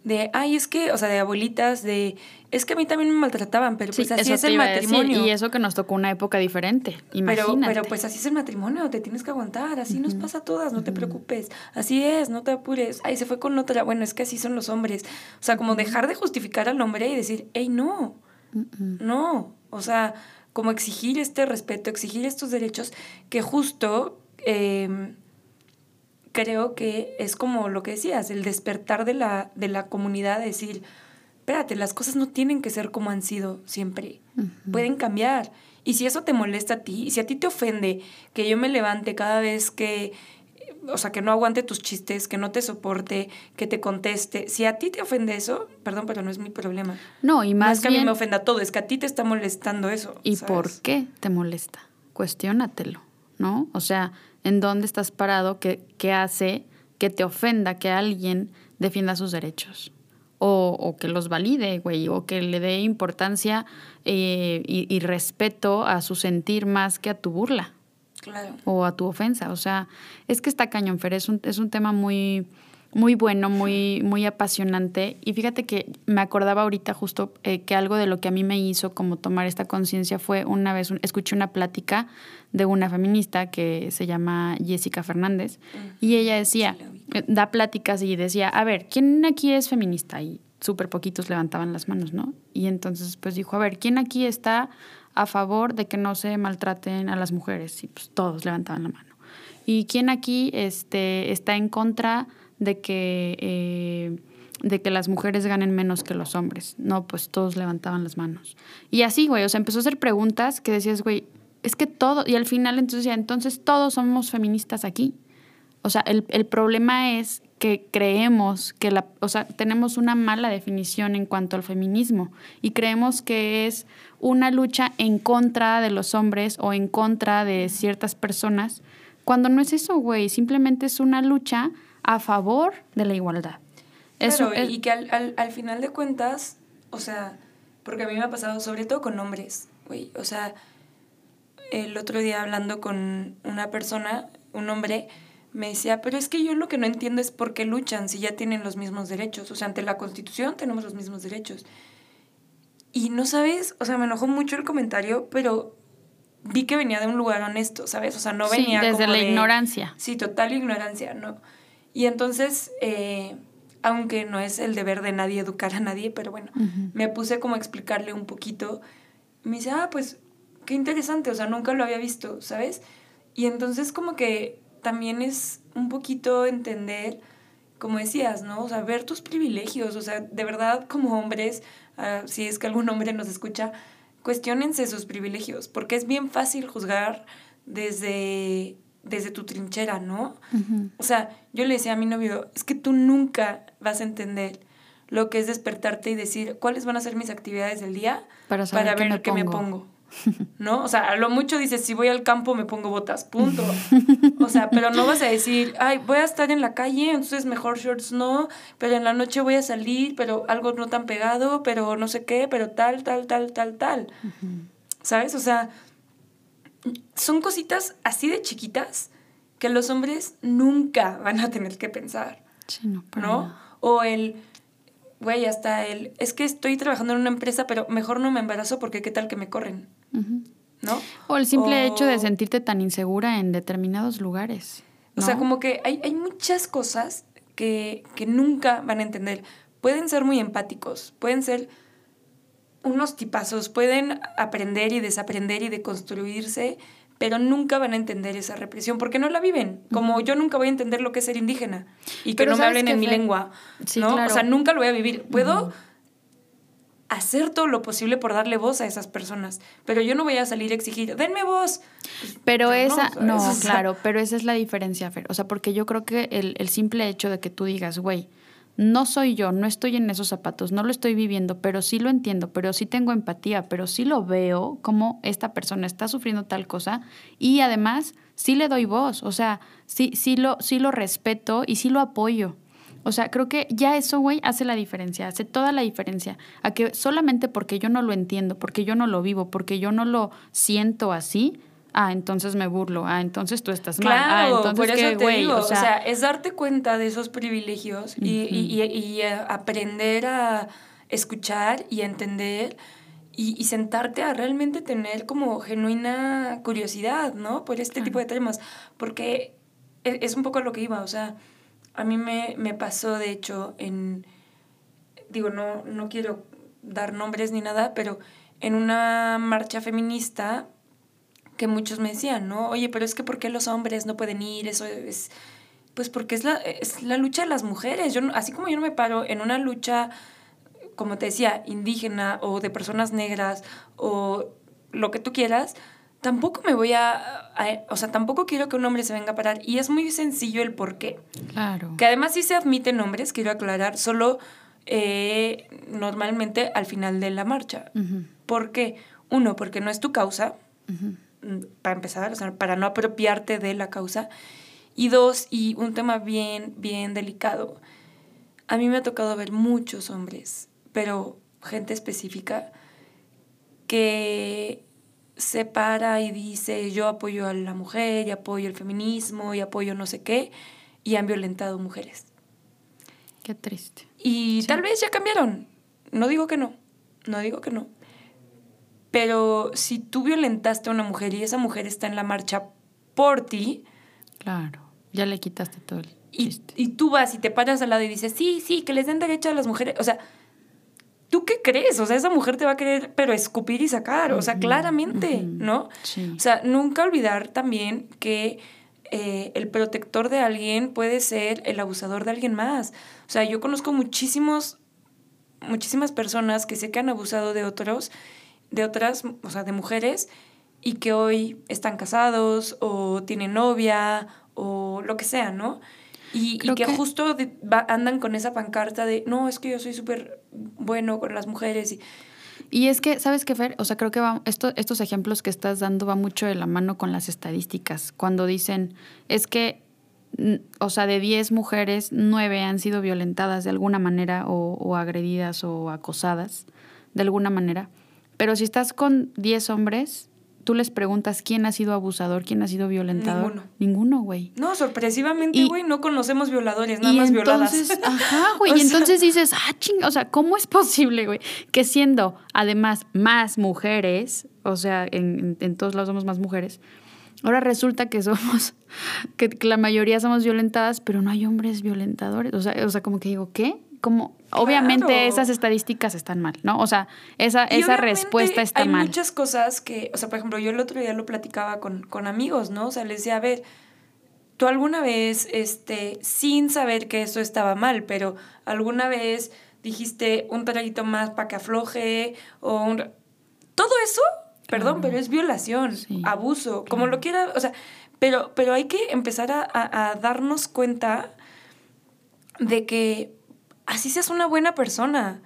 de, ay, es que, o sea, de abuelitas, de, es que a mí también me maltrataban, pero pues así es el matrimonio. y eso que nos tocó una época diferente, Pero, pero pues así es el matrimonio, te tienes que aguantar, así nos pasa a todas, no te preocupes, así es, no te apures, ay, se fue con otra, bueno, es que así son los hombres. O sea, como dejar de justificar al hombre y decir, hey, no, no, o sea, como exigir este respeto, exigir estos derechos que justo... Eh, creo que es como lo que decías, el despertar de la, de la comunidad, decir, espérate, las cosas no tienen que ser como han sido siempre, pueden cambiar. Y si eso te molesta a ti, y si a ti te ofende que yo me levante cada vez que, o sea, que no aguante tus chistes, que no te soporte, que te conteste, si a ti te ofende eso, perdón, pero no es mi problema. No, y más no es que a mí me ofenda todo, es que a ti te está molestando eso. ¿Y por qué te molesta? Cuestiónatelo, ¿no? O sea, en dónde estás parado que, hace que te ofenda que alguien defienda sus derechos. O, que los valide, güey, o que le dé importancia eh, y, respeto a su sentir más que a tu burla. Claro. O a tu ofensa. O sea, es que está cañón, Fer, es un, es un tema muy, muy bueno, muy, muy apasionante. Y fíjate que me acordaba ahorita justo eh, que algo de lo que a mí me hizo como tomar esta conciencia fue una vez, escuché una plática de una feminista que se llama Jessica Fernández y ella decía, eh, da pláticas y decía, a ver, ¿quién aquí es feminista? Y súper poquitos levantaban las manos, ¿no? Y entonces pues dijo, a ver, ¿quién aquí está a favor de que no se maltraten a las mujeres? Y pues todos levantaban la mano. ¿Y quién aquí este, está en contra de que, eh, de que las mujeres ganen menos que los hombres. No, pues todos levantaban las manos. Y así, güey, o sea, empezó a hacer preguntas que decías, güey, es que todo, y al final entonces ya, entonces todos somos feministas aquí. O sea, el, el problema es que creemos que la, o sea, tenemos una mala definición en cuanto al feminismo y creemos que es una lucha en contra de los hombres o en contra de ciertas personas, cuando no es eso, güey, simplemente es una lucha a favor de la igualdad. Eso y que al, al, final de cuentas, o sea, porque a mí me ha pasado, sobre todo con hombres, güey, o sea, el otro día hablando con una persona, un hombre, me decía, pero es que yo lo que no entiendo es por qué luchan si ya tienen los mismos derechos. O sea, ante la Constitución tenemos los mismos derechos. Y no sabes, o sea, me enojó mucho el comentario, pero vi que venía de un lugar honesto, ¿sabes? O sea, no venía sí, desde la ignorancia. Sí, total ignorancia, ¿no? Y entonces, eh, aunque no es el deber de nadie educar a nadie, pero bueno, me puse como a explicarle un poquito. Me dice, ah, pues qué interesante, o sea, nunca lo había visto, ¿sabes? Y entonces como que también es un poquito entender, como decías, ¿no? O sea, ver tus privilegios, o sea, de verdad como hombres, ah, si es que algún hombre nos escucha, cuestionense sus privilegios, porque es bien fácil juzgar desde desde tu trinchera, ¿no? O sea, yo le decía a mi novio, es que tú nunca vas a entender lo que es despertarte y decir cuáles van a ser mis actividades del día para, ver qué, me, pongo. *laughs* ¿No? O sea, a lo mucho dices, si voy al campo me pongo botas, punto. O sea, pero no vas a decir, ay, voy a estar en la calle, entonces mejor shorts no, pero en la noche voy a salir, pero algo no tan pegado, pero no sé qué, pero tal, tal, tal, tal, tal. ¿Sabes? O sea, son cositas así de chiquitas que los hombres nunca van a tener que pensar. no, O el, güey, hasta el, es que estoy trabajando en una empresa, pero mejor no me embarazo porque qué tal que me corren. ¿No? O el simple hecho de sentirte tan insegura en determinados lugares. O sea, como que hay, hay muchas cosas que, que nunca van a entender. Pueden ser muy empáticos, pueden ser unos tipazos, pueden aprender y desaprender y deconstruirse, pero nunca van a entender esa represión porque no la viven. Como yo nunca voy a entender lo que es ser indígena y que no me hablen en mi lengua, ¿no? O sea, nunca lo voy a vivir. Puedo hacer todo lo posible por darle voz a esas personas, pero yo no voy a salir a exigir, denme voz. Pero esa, no, claro, pero esa es la diferencia, Fer. O sea, porque yo creo que el, el simple hecho de que tú digas, güey, no soy yo, no estoy en esos zapatos, no lo estoy viviendo, pero sí lo entiendo, pero sí tengo empatía, pero sí lo veo como esta persona está sufriendo tal cosa y además sí le doy voz, o sea, sí, sí, lo, sí lo respeto y sí lo apoyo. O sea, creo que ya eso, güey, hace la diferencia, hace toda la diferencia. A que solamente porque yo no lo entiendo, porque yo no lo vivo, porque yo no lo siento así, ah, entonces me burlo, ah, entonces tú estás mal, ah, entonces por eso te digo, o sea, es darte cuenta de esos privilegios y, y, y, eh, aprender a escuchar y entender y, sentarte a realmente tener como genuina curiosidad, ¿no? Por este tipo de temas, porque es, es, un poco lo que iba, o sea, a mí me, me pasó, de hecho, en, digo, no, no quiero dar nombres ni nada, pero en una marcha feminista que muchos me decían, ¿no? Oye, pero es que ¿por qué los hombres no pueden ir? Eso es... Pues porque es la, es la lucha de las mujeres. Yo, así como yo no me paro en una lucha, como te decía, indígena o de personas negras o lo que tú quieras, tampoco me voy a, o sea, tampoco quiero que un hombre se venga a parar. Y es muy sencillo el por qué. Claro. Que además sí se admiten hombres, quiero aclarar, solo eh, normalmente al final de la marcha. ¿Por qué? Uno, porque no es tu causa. Para empezar, o sea, para no apropiarte de la causa. Y dos, y un tema bien, bien delicado. A mí me ha tocado ver muchos hombres, pero gente específica, que se para y dice yo apoyo a la mujer y apoyo el feminismo y apoyo no sé qué, y han violentado mujeres. Qué triste. Y tal vez ya cambiaron. No digo que no, no digo que no. Pero si tú violentaste a una mujer y esa mujer está en la marcha por ti. Claro, ya le quitaste todo el y, y, tú vas y te paras al lado y dices, sí, sí, que les den derecho a las mujeres. O sea, ¿tú qué crees? O sea, esa mujer te va a querer, pero escupir y sacar. O sea, claramente, ¿no? O sea, nunca olvidar también que eh, el protector de alguien puede ser el abusador de alguien más. O sea, yo conozco muchísimos, muchísimas personas que sé que han abusado de otros de otras, o sea, de mujeres y que hoy están casados o tienen novia o lo que sea, ¿no? Y, que, justo andan con esa pancarta de, no, es que yo soy súper bueno con las mujeres. Y, y es que, ¿sabes qué, Fer? O sea, creo que va, esto, estos ejemplos que estás dando va mucho de la mano con las estadísticas. Cuando dicen, es que, o sea, de 10 mujeres, 9 han sido violentadas de alguna manera o, o agredidas o acosadas de alguna manera. Pero si estás con 10 hombres, tú les preguntas quién ha sido abusador, quién ha sido violentador. Ninguno. Ninguno, güey. No, sorpresivamente, güey, no conocemos violadores, nada más entonces, violadas. Ajá, *laughs* güey. y entonces dices, ah, ching, o sea, ¿cómo es posible, güey? Que siendo además más mujeres, o sea, en, en, todos lados somos más mujeres, ahora resulta que somos, *laughs* que, la mayoría somos violentadas, pero no hay hombres violentadores. O sea, o sea, como que digo, ¿qué? Como, obviamente esas estadísticas están mal, ¿no? O sea, esa, esa respuesta está mal. Hay muchas cosas que, o sea, por ejemplo, yo el otro día lo platicaba con, con amigos, ¿no? O sea, les decía, a ver, tú alguna vez, este, sin saber que eso estaba mal, pero alguna vez dijiste un traguito más para que afloje o un... Todo eso, perdón, pero es violación, abuso, como lo quiera, o sea, pero, pero hay que empezar a, a darnos cuenta de que así seas una buena persona,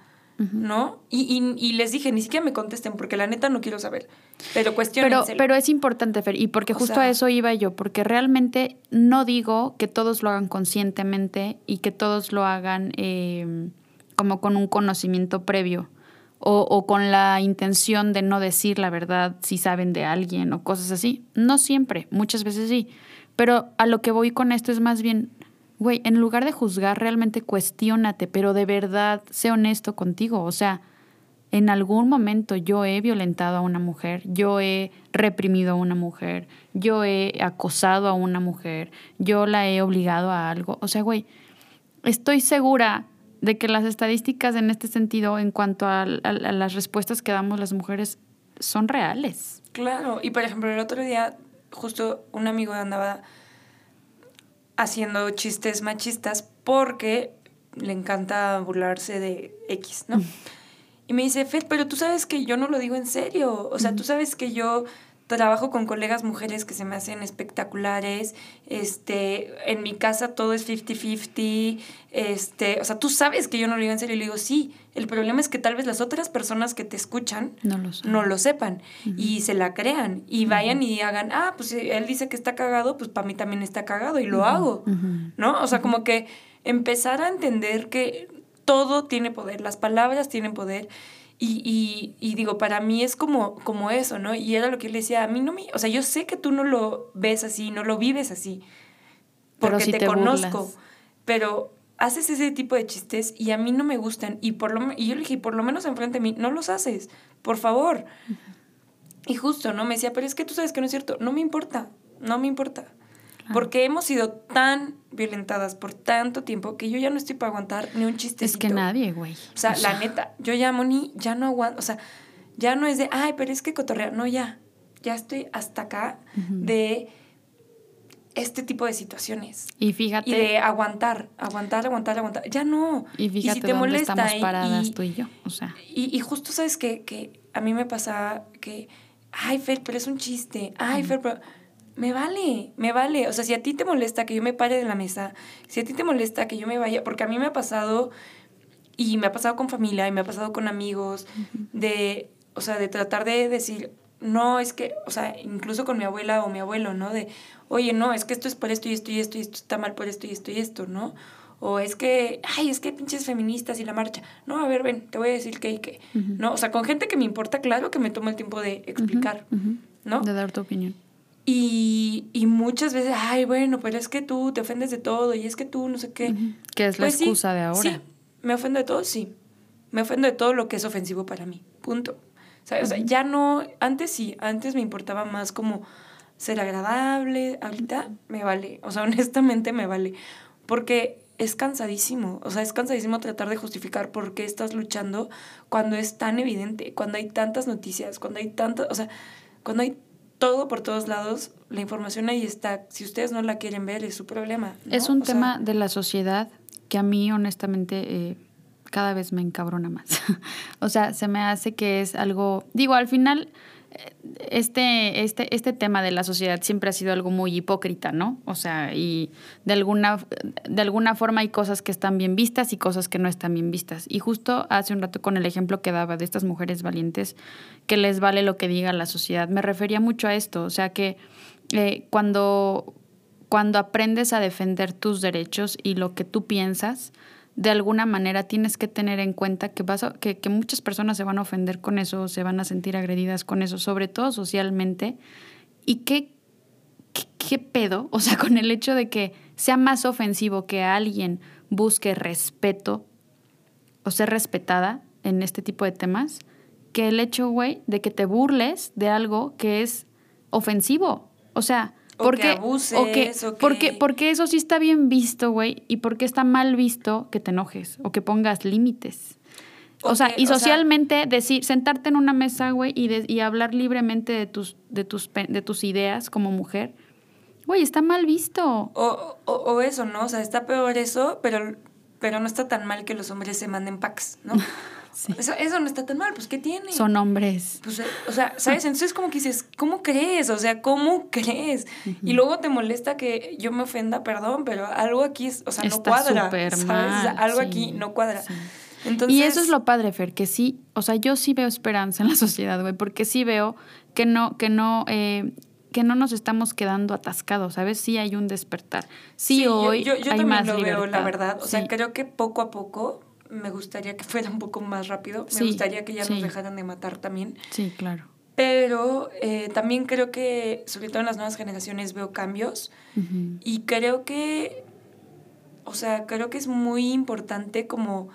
¿no? Y, y, les dije, ni siquiera me contesten, porque la neta no quiero saber. Pero cuestiones. Pero, pero es importante, Fer, y porque justo a eso iba yo, porque realmente no digo que todos lo hagan conscientemente y que todos lo hagan em, como con un conocimiento previo. O, o, con la intención de no decir la verdad si saben de alguien o cosas así. No siempre, muchas veces sí. Pero a lo que voy con esto es más bien, güey, en lugar de juzgar, realmente cuestiónate, pero de verdad, sé honesto contigo. O sea, en algún momento yo he violentado a una mujer, yo he reprimido a una mujer, yo he acosado a una mujer, yo la he obligado a algo. O sea, güey, estoy segura de que las estadísticas en este sentido, en cuanto a, las respuestas que damos las mujeres, son reales. Claro, y por ejemplo, el otro día, justo un amigo andaba haciendo chistes machistas porque le encanta burlarse de X, ¿no? Y me dice, Fed, pero tú sabes que yo no lo digo en serio. O sea, tú sabes que yo trabajo con colegas mujeres que se me hacen espectaculares. Este, en mi casa todo es 50-50. Este, o sea, tú sabes que yo no lo digo en serio. Y le digo, sí. El problema es que tal vez las otras personas que te escuchan no lo, sepan y se la crean y vayan y hagan, ah, pues él dice que está cagado, pues para mí también está cagado y lo hago. ¿No? O sea, como que empezar a entender que todo tiene poder, las palabras tienen poder. Y, y, y, digo, para mí es como, como eso, ¿no? Y era lo que le decía, a mí no me... O sea, yo sé que tú no lo ves así, no lo vives así, porque te, conozco, pero haces ese tipo de chistes y a mí no me gustan. Y, por lo, y yo le dije, por lo menos enfrente de mí, no los haces, por favor. Y justo, ¿no? Me decía, pero es que tú sabes que no es cierto. No me importa, no me importa. Porque hemos sido tan violentadas por tanto tiempo que yo ya no estoy para aguantar ni un chiste. Es que nadie, güey. O sea, la neta, yo ya, Moni, ya no aguanto. O sea, ya no es de, ay, pero es que cotorrea. No, ya. Ya estoy hasta acá de este tipo de situaciones. Y fíjate. Y de aguantar, aguantar, aguantar, aguantar. Ya no. Y fíjate y si te molesta, estamos paradas tú y yo. O sea. Y, y justo sabes que, que a mí me pasa que, ay, Fer, pero es un chiste. Ay, Fer, pero me vale, me vale. O sea, si a ti te molesta que yo me pare de la mesa, si a ti te molesta que yo me vaya, porque a mí me ha pasado, y me ha pasado con familia, y me ha pasado con amigos, de, o sea, de tratar de decir, no, es que, o sea, incluso con mi abuela o mi abuelo, ¿no? De, oye, no, es que esto es por esto y esto y esto y esto está mal por esto y esto y esto, ¿no? O es que, ay, es que pinches feministas y la marcha. No, a ver, ven, te voy a decir que y que. ¿No? O sea, con gente que me importa, claro que me tomo el tiempo de explicar, ¿no? De dar tu opinión. Y, y, muchas veces, ay, bueno, pero es que tú te ofendes de todo y es que tú no sé qué. ¿Qué es la pues excusa de ahora? Sí, me ofendo de todo, sí. Me ofendo de todo lo que es ofensivo para mí. Punto. O sea, ya no, antes sí, antes me importaba más como ser agradable, ahorita me vale, o sea, *laughs* honestamente me vale, porque es cansadísimo, o sea, es cansadísimo tratar de justificar por qué estás luchando cuando es tan evidente, cuando hay tantas noticias, cuando hay tantas, o sea, cuando hay todo por todos lados, la información ahí está. Si ustedes no la quieren ver, es su problema. Es un tema de la sociedad que a mí honestamente eh, cada vez me encabrona más. *laughs* o sea, se me hace que es algo, digo, al final este, este, este tema de la sociedad siempre ha sido algo muy hipócrita, ¿no? O sea, y de alguna, de alguna forma hay cosas que están bien vistas y cosas que no están bien vistas. Y justo hace un rato con el ejemplo que daba de estas mujeres valientes, que les vale lo que diga la sociedad, me refería mucho a esto, o sea que eh, cuando, cuando aprendes a defender tus derechos y lo que tú piensas, de alguna manera tienes que tener en cuenta que, que, que, muchas personas se van a ofender con eso, se van a sentir agredidas con eso, sobre todo socialmente. ¿Y qué, qué, pedo? *laughs* O sea, con el hecho de que sea más ofensivo que alguien busque respeto o ser respetada en este tipo de temas, que el hecho, güey, de que te burles de algo que es ofensivo. O sea, porque, abuses, o que, Porque, porque eso sí está bien visto, güey, y porque está mal visto que te enojes o que pongas límites. O, sea, y socialmente decir, sentarte en una mesa, güey, y, y hablar libremente de tus, de, tus, de tus ideas como mujer, güey, está mal visto. O, o, o, eso, ¿no? O sea, está peor eso, pero, pero no está tan mal que los hombres se manden packs, ¿no? *laughs* Eso, no está tan mal, pues ¿qué tiene? Son hombres. Pues, o sea, ¿sabes? Entonces como que dices, ¿cómo crees? O sea, ¿cómo crees? Y luego te molesta que yo me ofenda, perdón, pero algo aquí, es, o sea, no cuadra. ¿sabes? Mal, algo aquí no cuadra. Entonces, y eso es lo padre, Fer, que sí, o sea, yo sí veo esperanza en la *laughs* sociedad, güey, porque sí veo que no, que no, eh, que no nos estamos quedando atascados, ¿sabes? Sí hay un despertar. Sí, hoy yo, yo, hay más lo veo, la verdad. O sea, creo que poco a poco me gustaría que *laughs* fuera un poco más rápido. me gustaría que ya nos dejaran de matar también. Sí, claro. Pero eh, también creo que, sobre todo en las nuevas generaciones, veo cambios. Y creo que, o sea, creo que es muy importante como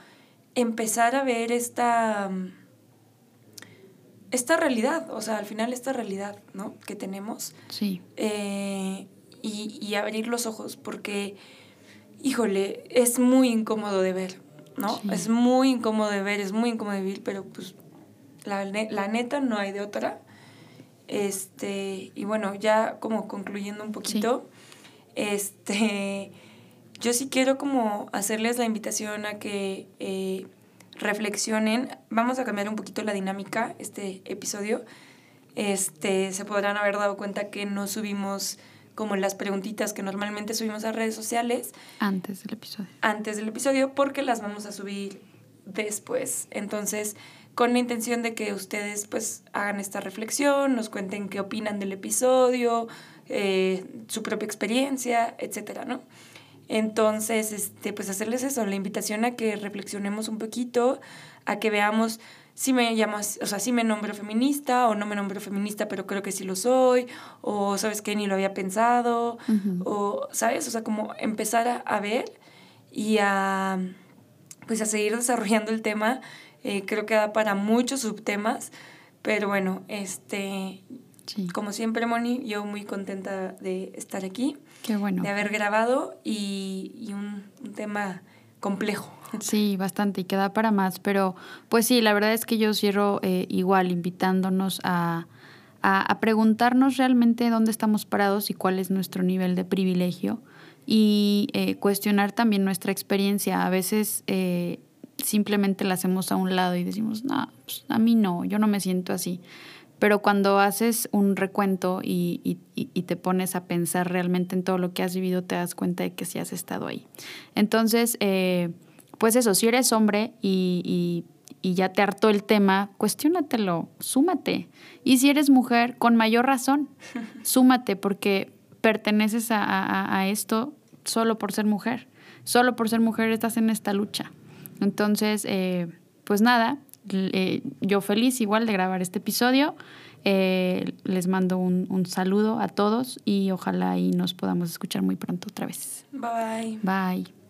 empezar a ver esta, esta realidad, o sea, al final esta realidad, ¿no? Que tenemos. Sí. Eh, y, y abrir los ojos, porque, híjole, es muy incómodo de ver ¿no? Es muy incómodo de ver, es muy incómodo de vivir, pero pues la, la neta no hay de otra. Este, y bueno, ya como concluyendo un poquito, este, *laughs* yo sí quiero como hacerles la invitación a que eh, reflexionen. Vamos a cambiar un poquito la dinámica este episodio. Este, se podrán haber dado cuenta que no subimos como las preguntitas que normalmente subimos a redes sociales. Antes del episodio. Antes del episodio, porque las vamos a subir después. Entonces, con la intención de que ustedes pues hagan esta reflexión, nos cuenten qué opinan del episodio, eh, su propia experiencia, etcétera, ¿no? Entonces, este, pues hacerles eso, la invitación a que reflexionemos un poquito, a que veamos si me llamo, o sea, si me nombro feminista o no me nombro feminista, pero creo que sí lo soy, o sabes que ni lo había pensado, o, ¿sabes? O sea, como empezar a, a, ver y a, pues a seguir *laughs* desarrollando el tema. Eh, creo que da para muchos subtemas, pero bueno, este, como siempre, Moni, yo muy contenta de estar aquí. Qué bueno. De haber grabado y, y un, un tema complejo. Sí, bastante y queda para más, pero pues sí, la verdad es que yo cierro eh, igual invitándonos a, a, preguntarnos realmente dónde estamos parados y cuál es nuestro nivel de privilegio y eh, cuestionar también nuestra experiencia. A veces eh, simplemente la hacemos a un lado y decimos, no, pues, a mí no, yo no me siento así. Pero cuando haces un recuento y, y, y, te pones a pensar realmente en todo lo que has vivido, te das cuenta de que sí has estado ahí. Entonces, pues eso, si eres hombre y, y, ya te hartó el tema, cuestiónatelo, súmate. Y si eres mujer, con mayor razón, *laughs* súmate porque perteneces a, a, esto solo por ser mujer. Solo por ser mujer estás en esta lucha. Entonces, eh, pues nada, eh, yo feliz igual de grabar este episodio. Eh, les mando un, un, saludo a todos y ojalá y nos podamos escuchar muy pronto otra vez. Bye. Bye.